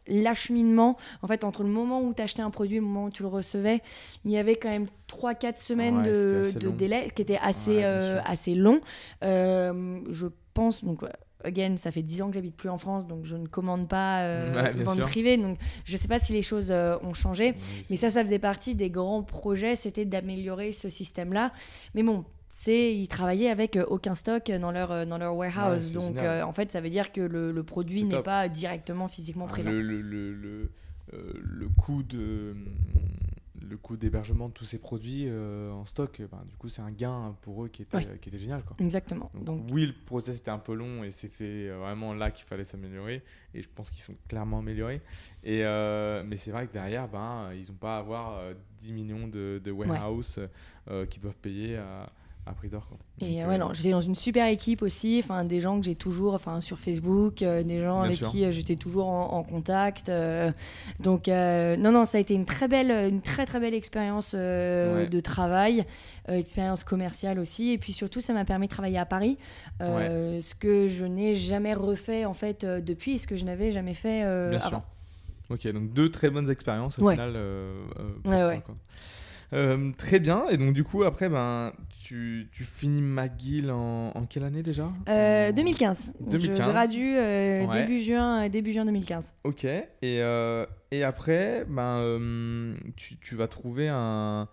l'acheminement, en fait, entre le moment où tu achetais un produit et le moment où tu le recevais, il y avait quand même 3-4 semaines Ouais, de, délai qui était assez, Ouais, euh, assez long. Euh, je pense, donc, again, ça fait 10 ans que j'habite plus en France, donc je ne commande pas euh, Ouais, vente sûr. privée, donc je sais pas si les choses euh, ont changé. Oui, Mais ça, ça faisait partie des grands projets, c'était d'améliorer ce système-là. Mais bon, c'est ils travaillaient avec euh, aucun stock dans leur euh, dans leur warehouse, donc euh, en fait, ça veut dire que le, le produit n'est pas directement physiquement présent. le, le, le, le, le coût de le coût d'hébergement de tous ces produits euh, en stock, euh, ben, du coup, c'est un gain pour eux qui était, Ouais. qui était génial. Quoi. Exactement. Donc, Donc, oui, le process était un peu long et c'était euh, vraiment là qu'il fallait s'améliorer. Et je pense qu'ils sont clairement améliorés. Et, euh, mais c'est vrai que derrière, ben, ils n'ont pas à avoir euh, 10 millions de, de warehouse euh, qui doivent payer à, à prix d'or. quoi. Et Donc, ouais, euh, non, j'étais dans une super équipe aussi, enfin des gens que j'ai toujours, enfin sur Facebook, euh, des gens Bien avec sûr. qui euh, j'étais toujours en, en contact. euh, donc euh, non, non, ça a été une très belle, une très très belle expérience euh, Ouais. de travail, euh, expérience commerciale aussi, et puis surtout ça m'a permis de travailler à Paris, euh, ce que je n'ai jamais refait en fait euh, depuis, et ce que je n'avais jamais fait euh, Bien avant. sûr. Ok, donc deux très bonnes expériences au Ouais. final. euh, euh, pour quoi. Euh, très bien. Et donc du coup après, ben, tu, tu finis McGill en, en quelle année déjà? Euh, En- 2015. Donc, 2015. Je gradue euh, Ouais. début juin, euh, début juin 2015. Ok. Et, euh, et après, ben, euh, tu, tu vas trouver un,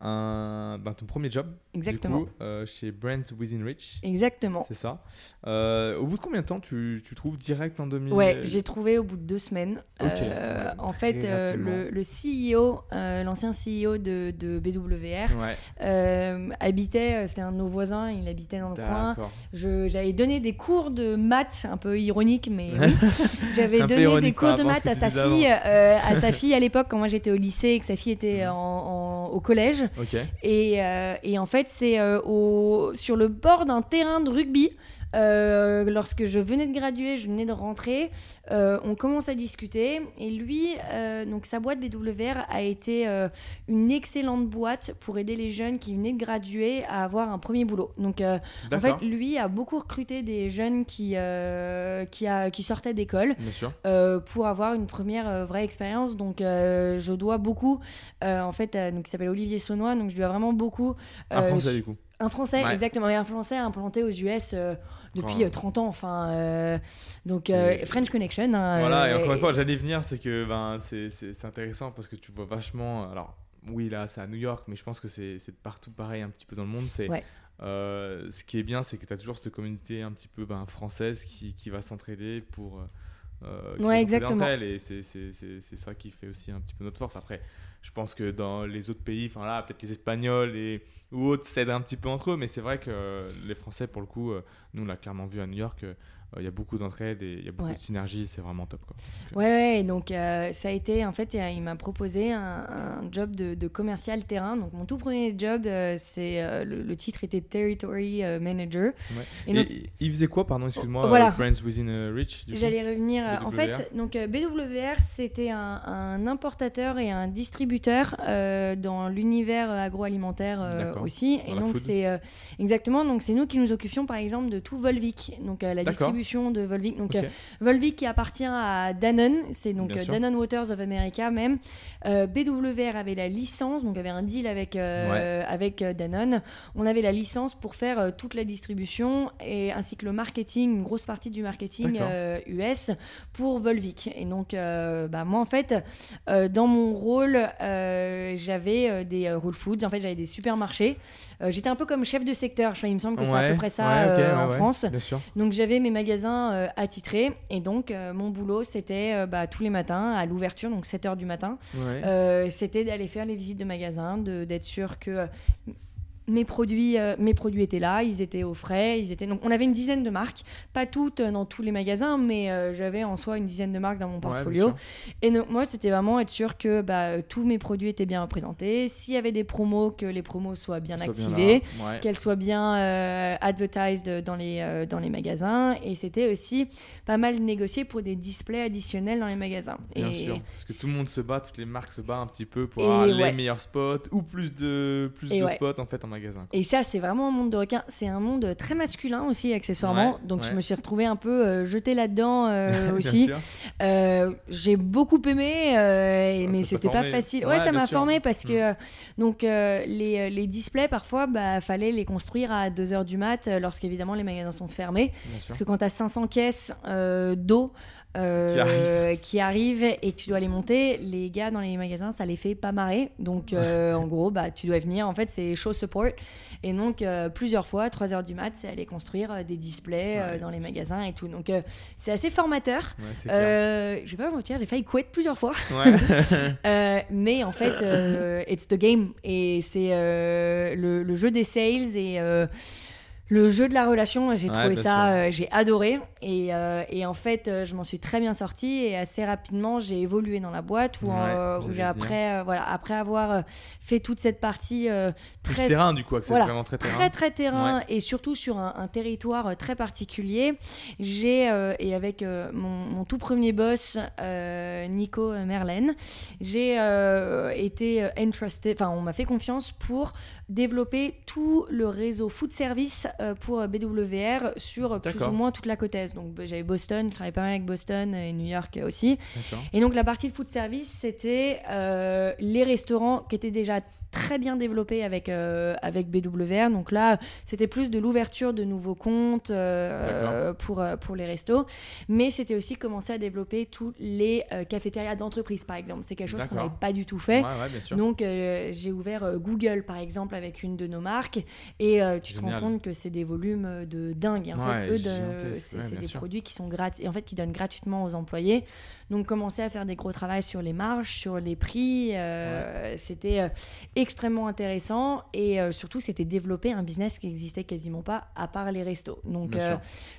un, ben, ton premier job. Exactement. Du coup, euh, chez Brands Within Reach. Exactement. C'est ça. Euh, au bout de combien de temps tu, tu trouves direct en 2000 Ouais, j'ai trouvé au bout de deux semaines. Ok, Euh, ouais, en fait, le, le CEO, l'ancien CEO de, de BWR, Ouais, habitait, c'était un de nos voisins, il habitait dans le coin. J'avais donné des cours de maths, un peu ironique, mais oui. J'avais donné des cours de maths à sa fille, à sa fille à l'époque quand moi j'étais au lycée et que sa fille était Mhm. en- en- au collège. Et, euh, et en fait, c'est euh, au- sur le bord d'un terrain de rugby. Euh, lorsque je venais de graduer, je venais de rentrer, euh, on commence à discuter et lui, euh, donc sa boîte BWR a été euh, une excellente boîte pour aider les jeunes qui venaient de graduer à avoir un premier boulot. Donc en fait, lui a beaucoup recruté des jeunes qui, qui, a, qui sortaient d'école pour avoir une première vraie expérience. Donc, je dois beaucoup, en fait, donc, il s'appelle Olivier Saunois, donc je dois vraiment beaucoup. Un français du coup. Un Français, Ouais. exactement, et un Français implanté aux US euh, depuis Ouais. euh, 30 ans, enfin. euh, donc, euh, French Connection. hein, Voilà, et encore une fois, j'allais venir, c'est que ben, c'est intéressant parce que tu vois vachement. Alors, oui, là, c'est à New York, mais je pense que c'est partout pareil un petit peu dans le monde. C'est Ouais. ce qui est bien, c'est que tu as toujours cette communauté un petit peu ben, française qui, qui va s'entraider pour. euh, Ouais, exactement. et c'est ça qui fait aussi un petit peu notre force. Après, je pense que dans les autres pays, enfin là, peut-être les Espagnols et, ou autres s'aident un petit peu entre eux, mais c'est vrai que euh, les Français, pour le coup, euh, nous, on l'a clairement vu à New York. Euh, il y a beaucoup d'entraide et il y a beaucoup Ouais. de synergie, c'est vraiment top. Quoi. Ouais, ouais, donc euh, ça a été, en fait, il m'a proposé un, un job de, de commercial terrain. Donc mon tout premier job, euh, c'est euh, le, le titre était Territory euh, Manager. Ouais. Et Et, donc- il faisait quoi, pardon, excuse-moi, Voilà. euh, Brands Within euh, Reach J'allais revenir. euh, En fait, donc euh, BWR, c'était un, un importateur et un distributeur euh, dans l'univers euh, agroalimentaire euh, aussi. Dans Et donc c'est euh, exactement. Donc c'est nous qui nous occupions par exemple de tout Volvic, donc euh, la D'accord. Distribution de Volvic. Donc Ok. euh, Volvic qui appartient à Danone, c'est donc euh. Danone Waters of America même. Euh, BWR avait la licence, donc avait un deal avec avec Danone. On avait la licence pour faire toute la distribution et ainsi que le marketing, une grosse partie du marketing US pour Volvic. Et donc, bah, moi, en fait, dans mon rôle, j'avais des Whole Foods. En fait, j'avais des supermarchés. J'étais un peu comme chef de secteur. Je crois, il me semble que c'est à peu près ça ouais, en France. Donc j'avais mes magasins euh, attitrés et donc euh, mon boulot c'était euh, bah, tous les matins à l'ouverture, donc 7h du matin, Ouais. c'était d'aller faire les visites de magasins, d'être sûr que mes produits, euh, mes produits étaient là, ils étaient au frais, ils étaient donc on avait une dizaine de marques, pas toutes euh, dans tous les magasins, mais euh, j'avais en soi une dizaine de marques dans mon portfolio. Et donc moi c'était vraiment être sûr que bah, tous mes produits étaient bien représentés, s'il y avait des promos que les promos soient bien Sois bien activés là. Ouais. qu'elle soit bien euh, advertised dans les, dans les magasins. Et c'était aussi pas mal négocié pour des displays additionnels dans les magasins. Bien et sûr, parce que tout le monde se bat, toutes les marques se battent un petit peu pour avoir les meilleurs spots ou plus de, plus Et de spots en fait en magasin. Quoi. Et ça, c'est vraiment un monde de requins. C'est un monde très masculin aussi, accessoirement. Ouais, Donc, je ouais. me suis retrouvée un peu euh, jetée là-dedans euh, aussi. Euh, j'ai beaucoup aimé, Ah, mais c'était pas facile. Ouais, Ouais, ça m'a formé parce que Mm. donc les, les displays parfois, bah fallait les construire à 2 heures du mat, lorsqu'évidemment les magasins sont fermés. Parce que quand tu as 500 caisses euh, d'eau euh, qui, arrivent et que tu dois les monter, les gars dans les magasins, ça les fait pas marrer. Donc, euh, en gros, bah, tu dois venir. En fait, c'est show support. Et donc, euh, plusieurs fois, 3 heures du mat, c'est aller construire des displays Ouais, dans les magasins et tout. Donc, c'est assez formateur. Ouais, je vais pas mentir, j'ai failli quit plusieurs fois. Ouais. Mais en fait, it's the game. Et c'est le, le jeu des sales et le jeu de la relation. J'ai Ouais, trouvé ça, euh, j'ai adoré. Et, euh, et en fait, euh, je m'en suis très bien sortie. Et assez rapidement, j'ai évolué dans la boîte où, Ouais, euh, où j'allais j'ai dire. après, voilà, après avoir fait toute cette partie Plus très terrain du coup, voilà, vraiment très terrain. très très terrain et surtout sur un, un territoire très particulier. J'ai et avec mon, mon tout premier boss Nico Merlen, j'ai été entrusted, enfin on m'a fait confiance pour développer tout le réseau food service euh, pour BWR sur euh, plus ou moins toute la côte est. Donc bah, j'avais Boston, je travaillais pas mal avec Boston et New York aussi. Et donc la partie de food service, c'était euh, les restaurants qui étaient déjà très bien développé avec, euh, avec BWR. Donc là, c'était plus de l'ouverture de nouveaux comptes euh, pour, euh, pour les restos. Mais c'était aussi commencer à développer tous les euh, cafétérias d'entreprise, par exemple. C'est quelque chose qu'on n'avait pas du tout fait. Ouais, ouais. Donc, euh, j'ai ouvert euh, Google, par exemple, avec une de nos marques. Et euh, tu te rends compte que c'est des volumes euh, de dingue. En Ouais, fait, eux, c'est des sûr. produits qui sont gratuits, en fait, qui donnent gratuitement aux employés. Donc, commencer à faire des gros travaux sur les marges, sur les prix, euh, c'était euh, extrêmement intéressant. Et euh, surtout, c'était développer un business qui existait quasiment pas, à part les restos. Donc, euh,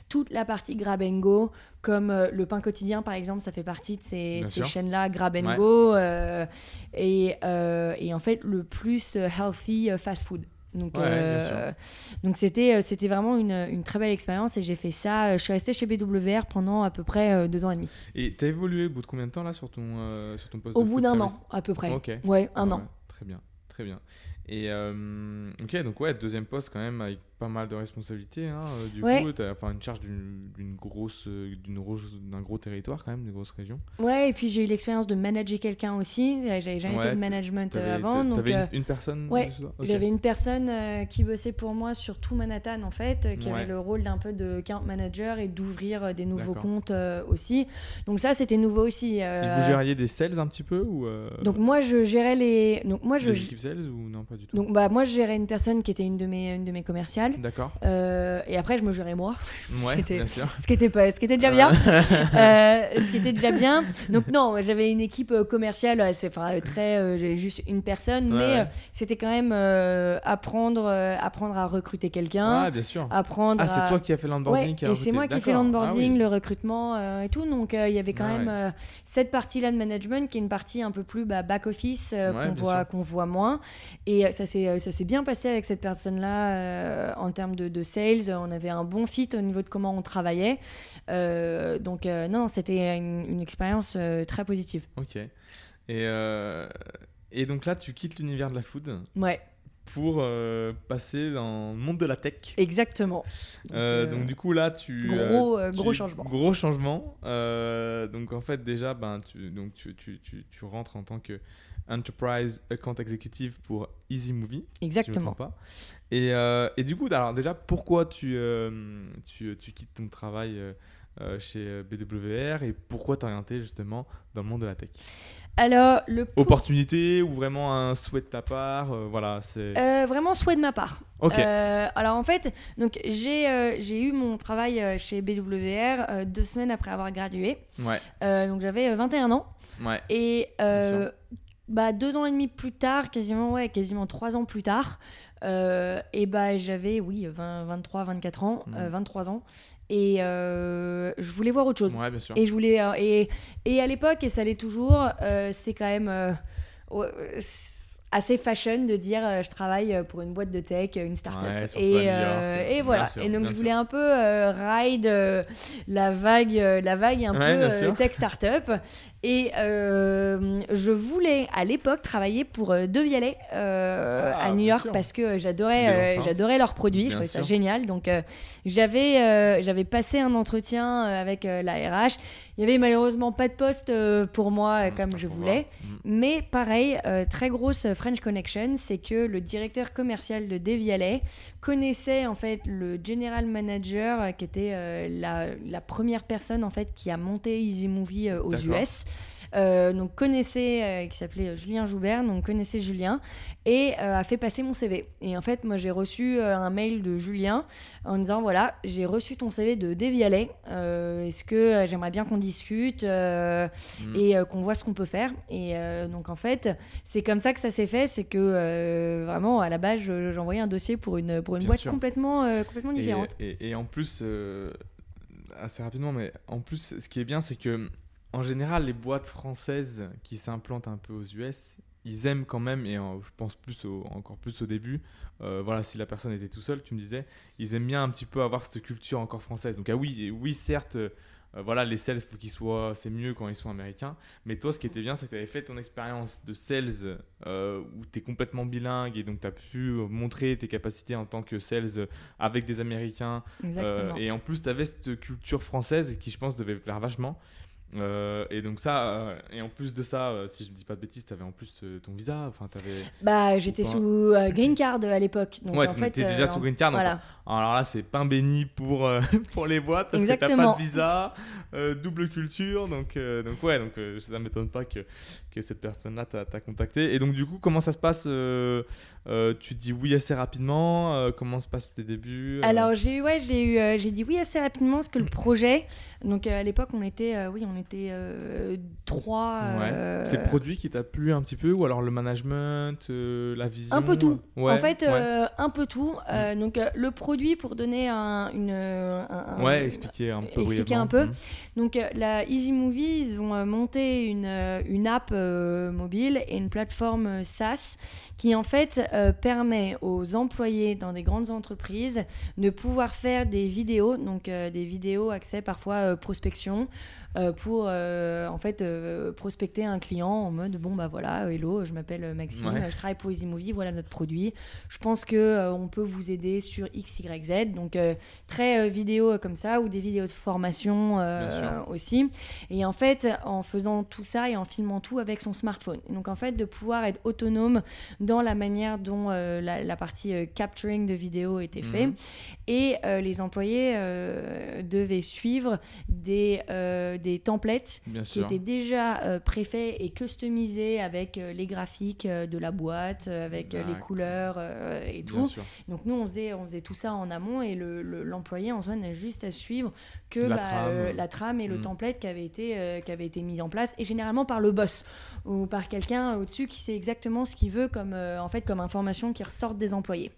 toute la partie grab and go, comme le pain quotidien par exemple, ça fait partie de ces, chaînes-là, grab and Ouais. go, et, et en fait le plus healthy fast food. Donc, Ouais, euh, donc c'était, euh, c'était vraiment une, une très belle expérience et j'ai fait ça. euh, Je suis restée chez BWR pendant à peu près deux ans et demi. Et t'as évolué au bout de combien de temps là sur ton, euh, sur ton poste Au de bout d'un an à peu près. Ok. Ouais, un Ouais, an. Très bien, très bien. Et euh, ok, donc ouais, deuxième poste quand même avec pas mal de responsabilités. Hein, euh, du Ouais. coup, t'as enfin une charge d'une grosse, euh, d'une d'un gros territoire quand même, d'une grosse région. Ouais, et puis j'ai eu l'expérience de manager quelqu'un aussi. J'avais jamais Ouais, fait de management euh, avant. Donc, t'avais euh, une, personne. ouais, dessus toi Ok. J'avais une personne euh, qui bossait pour moi sur tout Manhattan en fait, euh, qui avait le rôle d'un peu de account manager et d'ouvrir des nouveaux comptes aussi. Donc ça c'était nouveau aussi. Et vous gériez des sales un petit peu ou donc moi je gérais les. Donc moi je. des équipes sales ou non pas du tout? Donc bah moi je gérais une personne qui était une de mes une de mes commerciales. D'accord. Euh, et après je me gérais moi. Ouais, C'était- bien sûr. ce qui était pas ce qui était déjà bien Euh, ce qui était déjà bien donc non j'avais une équipe euh, commerciale enfin très j'avais juste une personne Ouais, mais ouais. c'était quand même apprendre apprendre à recruter quelqu'un Ouais, bien sûr. apprendre Ah, c'est à- toi qui as fait l'onboarding qui et c'est moi qui ai fait l'onboarding, Ah oui. le recrutement et tout. Donc il y avait quand Ah même cette partie-là de management qui est une partie un peu plus bah, back-office euh, Ouais, qu'on voit, qu'on voit moins. Et ça s'est ça s'est bien passé avec cette personne-là euh, en termes de, de sales. On avait un bon fit au niveau de comment on travaillait. Euh, donc euh, non, c'était une, une expérience euh, très positive. Ok. Et, et donc là, tu quittes l'univers de la food Ouais, pour euh, passer dans le monde de la tech. exactement. Donc, Euh, euh, donc du coup là tu gros, gros changement. gros changement donc en fait déjà ben tu donc tu, tu, tu rentres en tant que enterprise account executive pour Easy Movie si je me exactement. pas. Et, euh, et du coup alors déjà pourquoi tu euh, tu, tu quittes ton travail euh, chez BWR et pourquoi t'orienter justement dans le monde de la tech? Alors le pour- opportunité ou vraiment un souhait de ta part euh, voilà c'est Euh, vraiment souhait de ma part. ok. Euh, alors en fait, donc j'ai j'ai eu mon travail chez BWR deux semaines après avoir gradué. ouais. Donc j'avais euh, 21 ans. Ouais. Et bah deux ans et demi plus tard, quasiment ouais, quasiment trois ans plus tard, euh, et bah j'avais oui 20, 23, 24 ans, Mhm. euh, 23 ans et euh, je voulais voir autre chose. ouais bien sûr Et je voulais euh, et, et à l'époque et ça l'est toujours, c'est quand même assez fashion de dire euh, je travaille pour une boîte de tech, une startup. Ouais, et, euh, voilà. sûr, et donc je sûr. voulais un peu euh, ride la vague, la vague un Ouais, peu tech startup. Et euh, je voulais à l'époque travailler pour euh, De Vialet euh, Ah, à New York sûr. parce que j'adorais euh, j'adorais leurs produits, je trouvais ça génial. Donc j'avais j'avais passé un entretien avec la RH. Il y avait malheureusement pas de poste pour moi Mmh, comme je voulais. Mmh. Mais pareil, très grosse French Connection, c'est que le directeur commercial de Devialet connaissait en fait le general manager qui était la, la première personne en fait qui a monté Easy Movie aux. US. Euh, donc connaissait, euh, qui s'appelait Julien Joubert, donc connaissait Julien et euh, a fait passer mon CV. Et en fait, moi j'ai reçu un mail de Julien en disant voilà, j'ai reçu ton CV de Devialet. Euh, Est-ce que j'aimerais bien qu'on discute Mm. et qu'on voit ce qu'on peut faire. Et donc en fait, c'est comme ça que ça s'est fait. C'est que vraiment à la base, je- j'envoyais un dossier pour une pour une Bien boîte sûr. complètement complètement différente. Et, et en plus, assez rapidement, mais en plus, ce qui est bien, c'est que en général, les boîtes françaises qui s'implantent un peu aux US, ils aiment quand même, et je pense plus au- encore plus au début, euh, voilà, si la personne était tout seul, tu me disais, ils aiment bien un petit peu avoir cette culture encore française. Donc, ah oui, oui certes, euh, euh, voilà, les sales, faut qu'ils soient, c'est mieux quand ils sont américains. Mais toi, ce qui était bien, c'est que tu avais fait ton expérience de sales euh, où tu es complètement bilingue et donc tu as pu montrer tes capacités en tant que sales avec des Américains. Exactement. Et en plus, tu avais cette culture française qui, je pense, devait plaire vachement. Euh, et donc ça, euh, et en plus de ça, euh, si je ne dis pas de bêtises, tu avais en plus ton visa, enfin t'avais... Bah, j'étais sous green card à l'époque. Donc Ouais, en fait, t'étais déjà sous green card, donc. Alors là, c'est pain béni pour, pour les boîtes parce que t'as pas Exactement. de visa, double culture, donc, donc ouais, donc ça m'étonne pas que, que cette personne-là t'a t'a contacté. Et donc du coup, comment ça se passe euh, euh, Tu dis oui assez rapidement euh, Comment se passent tes débuts Alors j'ai eu- ouais, j'ai eu, j'ai dit oui assez rapidement parce que le projet, donc à l'époque on était, oui, on était trois. Ouais. C'est le produit qui t'a plu un petit peu ou alors le management, la vision? Un peu tout. Ouais, en fait, ouais. un peu tout. Euh, Donc le produit pour donner un, une, un- un- Ouais, expliquer un peu. expliquer un peu. Mhm. Donc la Easy Movie, ils ont monté une, une app mobile et une plateforme euh, SaaS qui en fait euh, permet aux employés dans des grandes entreprises de pouvoir faire des vidéos, donc euh, des vidéos accès parfois euh, prospection euh, pour euh, en fait euh, prospecter un client en mode bon bah voilà hello je m'appelle Maxime Ouais. je travaille pour Easy Movie voilà notre produit. Je pense que euh, on peut vous aider sur X Y Z donc euh, très euh, vidéo euh, comme ça ou des vidéos de formation euh, aussi. Et en fait en faisant tout ça et en filmant tout avec son smartphone. Donc en fait de pouvoir être autonome dans la manière dont euh, la, la partie euh, capturing de vidéo était fait. Mhm. et euh, les employés euh, devaient suivre des, euh, des templates Bien qui sûr. étaient déjà euh, préfaits et customisés avec euh, les graphiques euh, de la boîte, avec les couleurs et tout. Donc nous, on faisait, on faisait tout ça en amont et le- le- l'employé en soi n'a juste à suivre que La bah, trame. la trame et le Mm. template qui avait, été, qui avait été mis en place et généralement par le boss ou par quelqu'un au-dessus qui sait exactement ce qu'il veut comme, en fait, comme information qui ressorte des employés.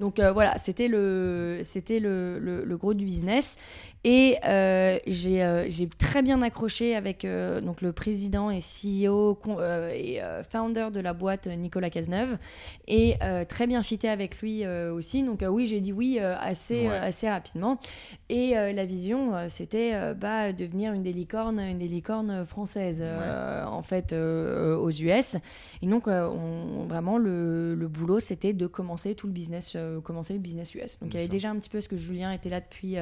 Donc euh, voilà, c'était le, c'était le, le- le gros du business. Et euh, j'ai, euh, j'ai très bien accroché avec donc le président et CEO con- et founder de la boîte, Nicolas Cazeneuve. Et très bien fité avec lui aussi. Donc oui, j'ai dit oui assez, Ouais. assez rapidement. Et la vision, c'était bah, devenir une des licornes, une des licornes françaises, en fait, aux US. Et donc, on- vraiment, le, le boulot, c'était de commencer tout le business, euh, commencer le business US. Donc, il y avait déjà un petit peu, parce que Julien était là depuis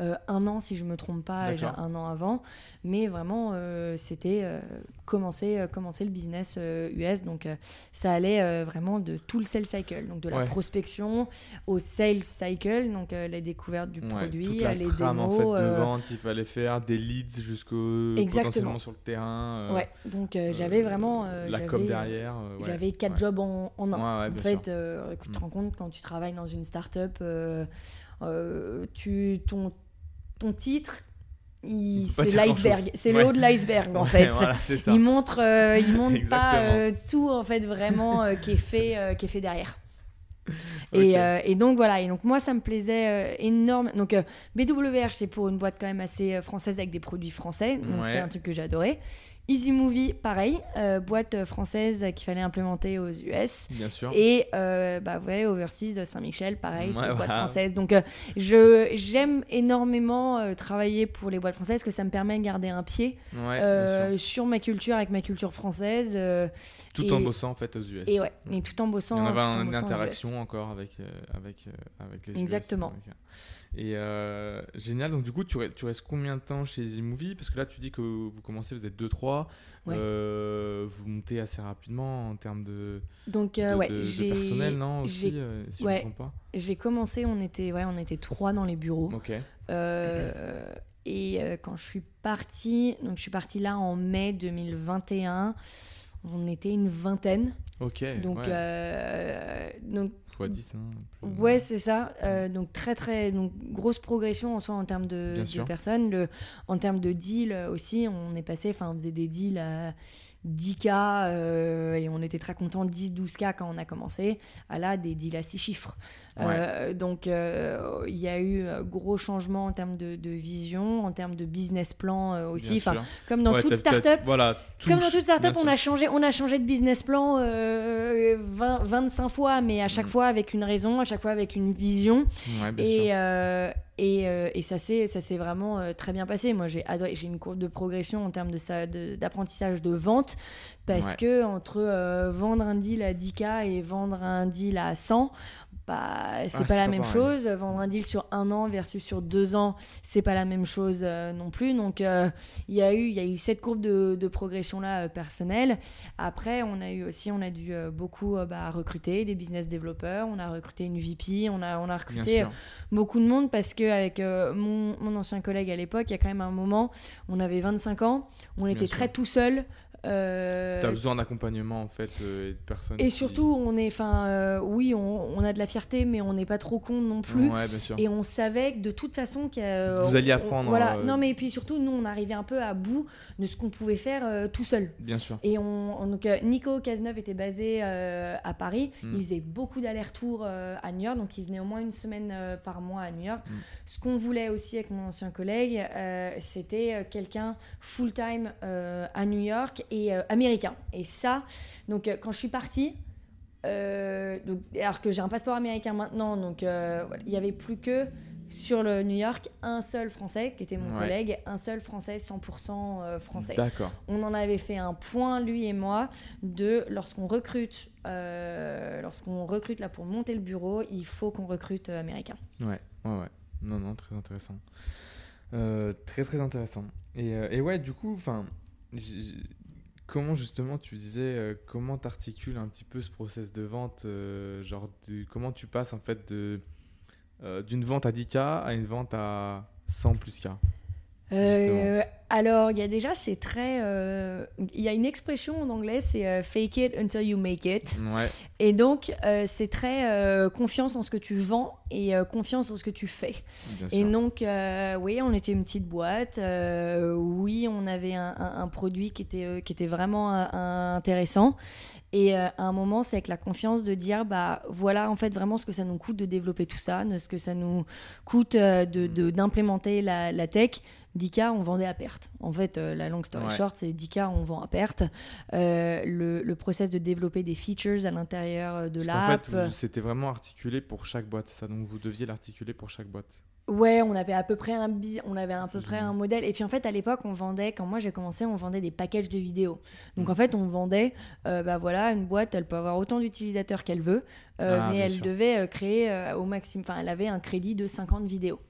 euh, un an, si je me trompe pas, un an avant. Mais vraiment, euh, c'était euh, commencer, commencer le business US. Donc, ça allait vraiment de tout le sales cycle. Donc, de la Ouais. prospection au sales cycle, donc la découverte du Ouais, produit, toute la les trame démos. en fait de vente, il fallait faire des leads jusqu'au potentiellement sur le terrain. Ouais, donc j'avais vraiment. la j'avais, com derrière. ouais. J'avais quatre jobs en, en un. En fait, tu te Mm. rends compte quand tu travailles dans une start-up, euh, tu, ton, ton titre, il- c'est l'iceberg. C'est Ouais. le haut de l'iceberg en Ouais, fait. voilà. Il montre, euh, il montre pas euh, tout en fait vraiment euh, qui est fait, qui est fait derrière. Et, et donc voilà, et donc moi ça me plaisait énorme. Donc BWR, j'étais pour une boîte quand même assez française avec des produits français, donc Ouais. c'est un truc que j'adorais. Easy Movie, pareil, euh, boîte française qu'il fallait implémenter aux US. Bien sûr. Et euh, bah ouais, Overseas Saint-Michel, pareil, c'est une boîte française. Donc euh, je j'aime énormément travailler pour les boîtes françaises, parce que ça me permet de garder un pied Ouais, sur ma culture avec ma culture française. Tout en bossant en fait aux US. et ouais, et tout en bossant. Il y en avait une interaction encore avec, avec, avec les US. Exactement. Et euh, génial, donc du coup, tu, re- tu restes combien de temps chez Easy Movie Parce que là, tu dis que vous commencez, vous êtes 2-3, Ouais. euh, vous montez assez rapidement en termes de, Donc de, euh, ouais, de- de j'ai personnel, non aussi, si je ne me trompe pas? J'ai commencé, on était, ouais, on était trois dans les bureaux. Ok, et quand je suis partie, donc je suis partie là en mai 2021, on était une vingtaine. ok, donc fois 10. Hein, plus- ouais, c'est ça. Euh, donc très très, donc grosse progression en soi en termes de, personnes. Le, en termes de deals aussi, on est passé, enfin on faisait des deals à 10K euh, et on était très contents, 10-12K quand on a commencé, à là des deals à 6 chiffres. Euh, donc euh, il y a eu euh, gros changement en termes de, de vision, en termes de business plan aussi. Enfin, comme dans Ouais, toute startup, Voilà, comme dans toute startup, on a changé, on a changé de business plan euh, 20, 25 fois, mais à chaque Mm. fois avec une raison, à chaque fois avec une vision. Ouais, Et, et, euh, et, ça s'est ça s'est vraiment euh, très bien passé. Moi, j'ai adoré. J'ai une courbe de progression en termes de d'apprentissage de, vente parce que entre vendre un deal à 10K et vendre un deal à 100, bah, c'est ah, pas la même chose. Vendre un deal sur un an versus sur deux ans, c'est pas la même chose euh, non plus. Donc, euh, il y a eu, il y a eu cette courbe de, de progression là euh, personnelle. Après, on a eu aussi, on a dû beaucoup bah, recruter des business développeurs. On a recruté une VP. On a, on a recruté beaucoup de monde parce que avec mon, mon, ancien collègue à l'époque, il y a quand même un moment, on avait 25 ans, on était très tout seul. Euh, tu as besoin d'accompagnement en fait euh, et de personnes. Et surtout, on est, enfin, euh, oui, on, on, a de la fierté, mais on n'est pas trop con non plus. Ouais, bien sûr. Et on savait que de toute façon, vous alliez apprendre. voilà. Non, mais puis surtout, nous, on arrivait un peu à bout de ce qu'on pouvait faire tout seul. Bien sûr. Et on, donc Nico Cazeneuve était basé à Paris. Hmm. Il faisait beaucoup d'allers-retours à New York, donc il venait au moins une semaine par mois à New York. Hmm. Ce qu'on voulait aussi avec mon ancien collègue, c'était quelqu'un full time à New York et euh, américain. Et ça, donc euh, quand je suis partie, euh, donc, alors que j'ai un passeport américain maintenant, donc il n'y avait plus que sur le New York un seul français qui était mon collègue, un seul français 100% français. D'accord. On en avait fait un point lui et moi de lorsqu'on recrute, lorsqu'on recrute là pour monter le bureau, il faut qu'on recrute américain. Ouais, ouais, ouais. Non, non, très intéressant. très très intéressant. Et, et ouais, du coup, enfin, Comment justement tu disais, euh, comment tu articules un petit peu ce process de vente euh, genre Comment tu passes en fait de, euh, d'une vente à 10K à une vente à 100 plus K? Alors, il y a déjà, c'est très. Euh, il y a une expression en anglais, c'est euh, fake it until you make it. Et donc, euh, c'est très confiance en ce que tu vends et confiance en ce que tu fais. et donc, oui, on était une petite boîte. oui, on avait un, un, produit qui était, qui était vraiment intéressant. Et à un moment, c'est avec la confiance de dire, bah voilà, en fait, vraiment ce que ça nous coûte de développer tout ça, ce que ça nous coûte d'implémenter de, d'implémenter la, la tech 10K, on vendait à perte. En fait, euh, la long story short, c'est 10K, on vend à perte. Euh, le, le, process de développer des features à l'intérieur euh, de l'app. En fait, c'était vraiment articulé pour chaque boîte, ça? Donc, vous deviez l'articuler pour chaque boîte? Ouais, on avait à peu près un on avait à peu près un modèle. Et puis en fait, à l'époque, on vendait, quand moi j'ai commencé, on vendait des packages de vidéos. Donc en fait, on vendait, bah voilà, une boîte, elle peut avoir autant d'utilisateurs qu'elle veut, ah, mais elle devait créer au maximum, enfin, elle avait un crédit de 50 vidéos.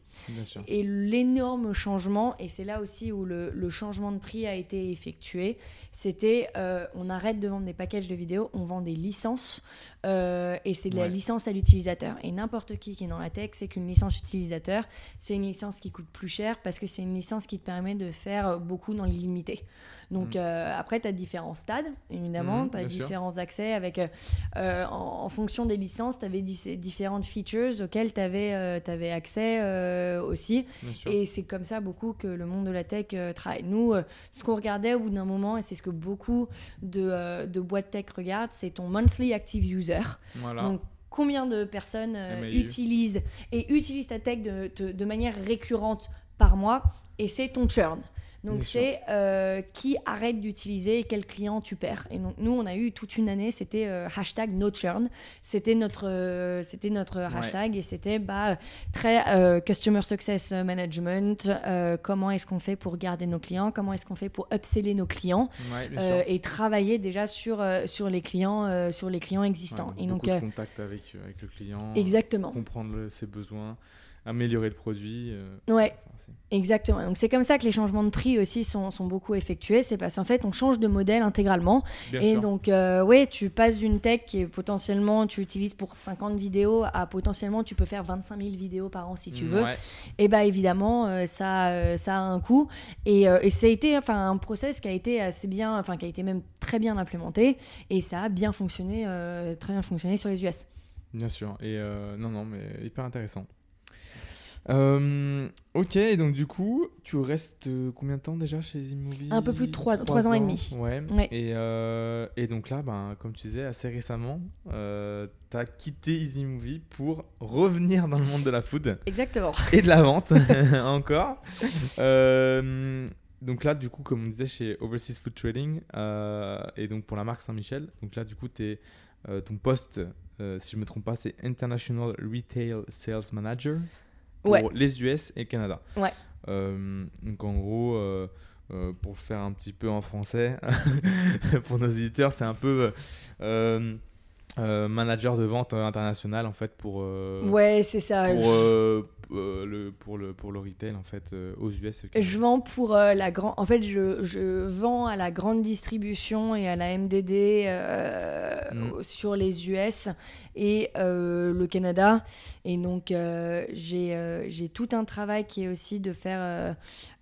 Et l'énorme changement, et c'est là aussi où le, le, changement de prix a été effectué, c'était euh, on arrête de vendre des packages de vidéos, on vend des licences, euh, et c'est de la licence à l'utilisateur. Et n'importe qui qui est dans la tech, c'est qu'une licence utilisateur, c'est une licence qui coûte plus cher parce que c'est une licence qui te permet de faire beaucoup dans l'illimité. Donc mm. euh, après, tu as différents stades, évidemment, mm, tu as différents accès avec, euh, en, fonction des licences, tu avais différentes features auxquelles tu avais, avais, accès aussi. Et c'est comme ça beaucoup que le monde de la tech travaille. Nous, ce qu'on regardait au bout d'un moment, et c'est ce que beaucoup de, de boîtes tech regardent, c'est ton monthly active user. Donc, combien de personnes euh, utilisent et utilisent ta tech de, de manière récurrente par mois et c'est ton churn. Donc c'est euh, qui arrête d'utiliser et quel client tu perds. Et donc nous, on a eu toute une année, c'était euh, hashtag no churn. C'était notre, euh, c'était notre hashtag et c'était bah, très customer success management. comment est-ce qu'on fait pour garder nos clients Comment est-ce qu'on fait pour upseller nos clients Et travailler déjà sur, sur, les, clients, sur les clients existants. et donc, contact avec, avec le client. Exactement. Comprendre ses besoins améliorer le produit. Euh, ouais, exactement. Donc c'est comme ça que les changements de prix aussi sont, sont beaucoup effectués. C'est parce qu'en fait, on change de modèle intégralement. et donc, euh, ouais, tu passes d'une tech qui est potentiellement, tu utilises pour 50 vidéos à potentiellement, tu peux faire 25 000 vidéos par an si tu veux. Et bah évidemment, euh, ça, ça a un coût. Et, et ça a été enfin, un process qui a été assez bien, enfin qui a été même très bien implémenté. Et ça a bien fonctionné, très bien fonctionné sur les US. Bien sûr. Et non, non, mais hyper intéressant. Euh, ok, donc du coup, tu restes euh, combien de temps déjà chez Zimovi Un peu plus de 3, ans, et demi. Ouais. Et, euh, et, donc là, ben, comme tu disais, assez récemment, tu as quitté Easy Movie pour revenir dans le monde de la food. Exactement. Et de la vente, encore. donc là, du coup, comme on disait chez Overseas Food Trading, et donc pour la marque Saint-Michel, donc là, du coup, es, ton poste, si je ne me trompe pas, c'est International Retail Sales Manager. Pour Ouais. les US et le Canada. Ouais. Euh, donc en gros, euh, euh, pour faire un petit peu en français, pour nos éditeurs, c'est un peu euh, manager de vente internationale en fait pour, euh, Ouais, c'est ça. pour, Je- euh, euh, le, pour, le, pour le retail en fait euh, aux US. Je vends pour euh, la grande. En fait, je, je vends à la grande distribution et à la MDD Mm. sur les US et le Canada. Et donc, j'ai j'ai tout un travail qui est aussi de faire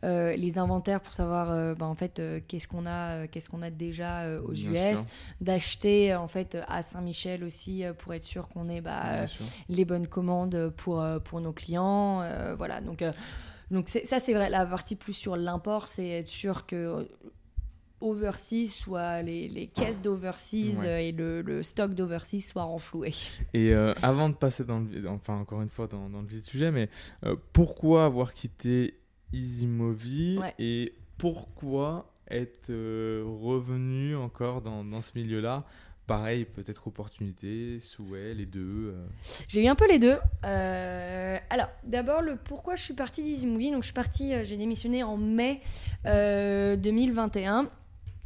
euh, les inventaires pour savoir, euh, bah, en fait, euh, qu'est-ce qu'on a, qu'est-ce qu'on a déjà aux Bien US. D'acheter, en fait, à Saint-Michel aussi euh, pour être sûr qu'on ait bah, sûr. les bonnes commandes pour, euh, pour nos clients. euh, voilà, donc, euh, donc ça, c'est vrai. La partie plus sur l'import, c'est être sûr que euh, Overseas soit les, les caisses d'Overseas Ouais. euh, et le, le stock d'Overseas soient renfloués. Et euh, avant de passer dans le, enfin encore une fois dans, dans le vif sujet, mais euh, pourquoi avoir quitté Easy Movie Ouais. et pourquoi être euh, revenu encore dans, dans ce milieu-là Pareil, peut-être opportunité, souhait, les deux. euh. J'ai eu un peu les deux. Euh, alors, d'abord, le pourquoi je suis partie d'Easy Movie. Donc, je suis partie, euh, j'ai démissionné en mai euh, 2021.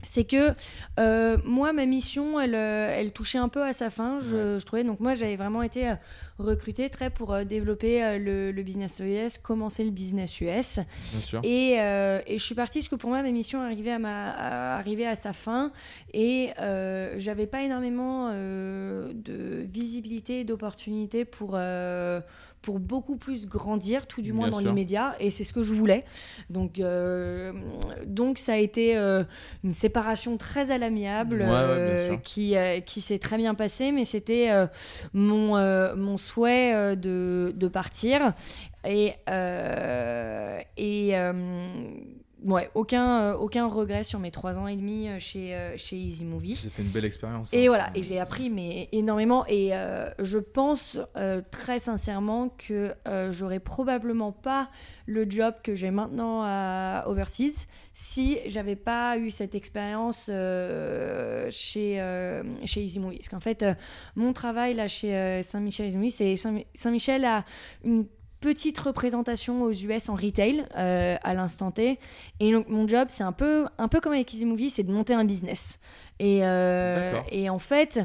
C'est que euh, moi, ma mission, elle, euh, elle touchait un peu à sa fin, je, je trouvais. Donc, moi, j'avais vraiment été euh, recrutée très pour développer le, le business US, commencer le business US. Bien sûr. Et, euh, et je suis partie parce que pour moi, ma mission arrivait à, ma, à- arrivait à sa fin et euh, j'avais pas énormément de visibilité et d'opportunités pour, pour beaucoup plus grandir, tout du moins Bien dans sûr. l'immédiat. Et c'est ce que je voulais. Donc, euh, donc ça a été euh, une séparation très à l'amiable Ouais, euh, qui, qui s'est très bien passée, mais c'était mon, mon souhait de, de partir. Et, et ouais, aucun, euh, aucun regret sur mes trois ans et demi euh, chez, euh, chez Easy Movie. J'ai fait une belle expérience. Et hein. voilà, et j'ai appris mais énormément. Et euh, je pense euh, très sincèrement que euh, j'aurais probablement pas le job que j'ai maintenant à Overseas si j'avais pas eu cette expérience chez, chez Easy Movie. Parce qu'en fait, mon travail là chez Saint-Michel Easy Movie, c'est Saint- Saint-Michel a une petite représentation aux US en retail euh, à l'instant T. Et donc mon job, c'est un peu, un peu comme avec Easy Movie, c'est de monter un business. Et, euh, et en fait,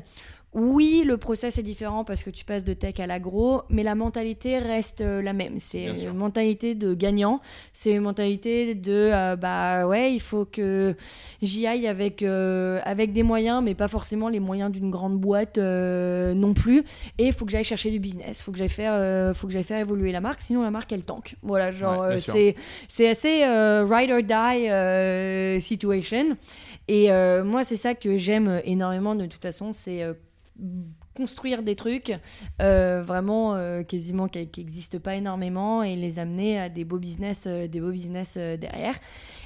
oui, le process est différent parce que tu passes de tech à l'agro, mais la mentalité reste euh, la même. C'est une mentalité de gagnant. C'est une mentalité de euh, bah ouais, il faut que j'y aille avec, euh, avec des moyens, mais pas forcément les moyens d'une grande boîte euh, non plus. Et il faut que j'aille chercher du business. Il faut que j'aille faire, faut que j'aille faire évoluer la marque, sinon la marque elle tank. Voilà, genre Ouais, c'est c'est assez ride or die situation. Et moi, c'est ça que j'aime énormément de toute façon, c'est Mm. Construire des trucs euh, vraiment euh, quasiment qui n'existent pas énormément et les amener à des beaux business, euh, des beaux business derrière.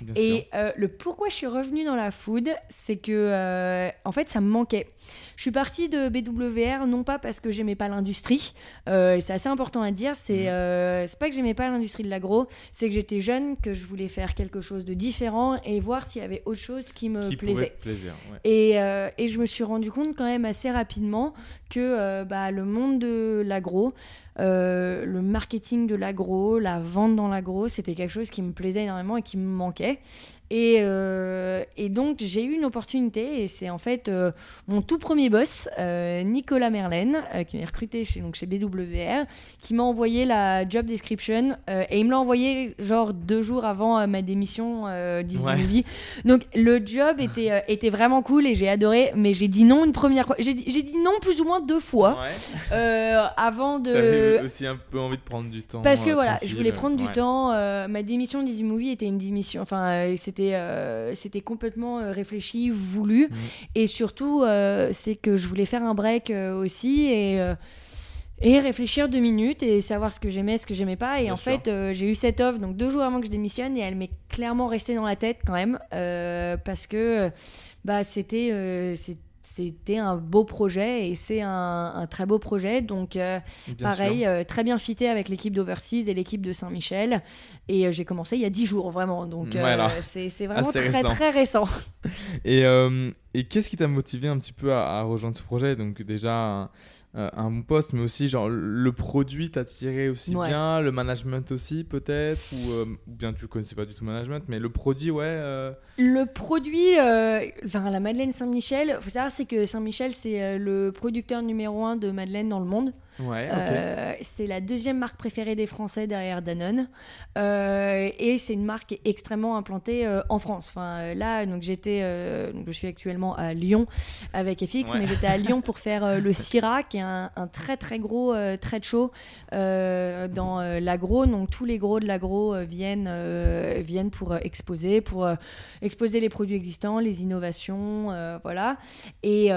Bien. Et le pourquoi je suis revenue dans la food, c'est que en fait ça me manquait. Je suis partie de BWR non pas parce que j'aimais pas l'industrie, et c'est assez important à dire. C'est euh, c'est pas que j'aimais pas l'industrie de l'agro, c'est que j'étais jeune, que je voulais faire quelque chose de différent et voir s'il y avait autre chose qui me Qui plaisait. plaisir. ouais. Et, et je me suis rendu compte quand même assez rapidement que euh, bah, le monde de l'agro, euh, le marketing de l'agro, la vente dans l'agro, c'était quelque chose qui me plaisait énormément et qui me manquait. Et, euh, et donc j'ai eu une opportunité et c'est en fait euh, mon tout premier boss, Nicolas Merlène, euh, qui m'a recruté chez, donc chez BWR, qui m'a envoyé la job description et il me l'a envoyé genre deux jours avant ma démission d'Easy Ouais. Movie. Donc le job était, était vraiment cool et j'ai adoré, mais j'ai dit non une première fois. J'ai dit, non plus ou moins deux fois Ouais. avant de. Aussi un peu envie de prendre du temps. Parce que euh, voilà, je voulais prendre du ouais. temps. euh, ma démission d'Easy Movie était une démission. Enfin, euh, c'était c'était complètement réfléchi, voulu. Mhm. Et surtout, c'est que je voulais faire un break aussi et. et réfléchir deux minutes et savoir ce que j'aimais, ce que j'aimais pas. Et Bien en sûr. fait, j'ai eu cette offre donc deux jours avant que je démissionne et elle m'est clairement restée dans la tête quand même parce que bah c'était euh, c'est- c'était un beau projet et c'est un, un très beau projet. Donc euh, pareil, euh, très bien fité avec l'équipe d'Overseas et l'équipe de Saint-Michel. Et euh, j'ai commencé il y a 10 jours, vraiment. Donc Voilà. c'est vraiment Assez très récent. très récent. Et, et qu'est-ce qui t'a motivé un petit peu à, à rejoindre ce projet? Donc déjà, euh, un bon poste, mais aussi genre le produit t'a tiré aussi Ouais. bien, le management aussi peut-être, ou, euh, bien tu connaissais pas du tout le management, mais le produit, ouais. euh, Le produit, euh, enfin la Madeleine Saint-Michel, faut savoir c'est que Saint-Michel c'est le producteur numéro un de Madeleine dans le monde. Ouais. Euh, c'est la deuxième marque préférée des Français derrière Danone Euh, et c'est une marque qui est extrêmement implantée euh, en France. Enfin là donc j'étais, donc je suis actuellement à Lyon avec FX, Ouais. mais j'étais à Lyon pour faire le Syrah qui est un, un très très gros show euh, dans l'agro. Donc tous les gros de l'agro viennent viennent pour exposer, pour exposer les produits existants, les innovations, voilà. Et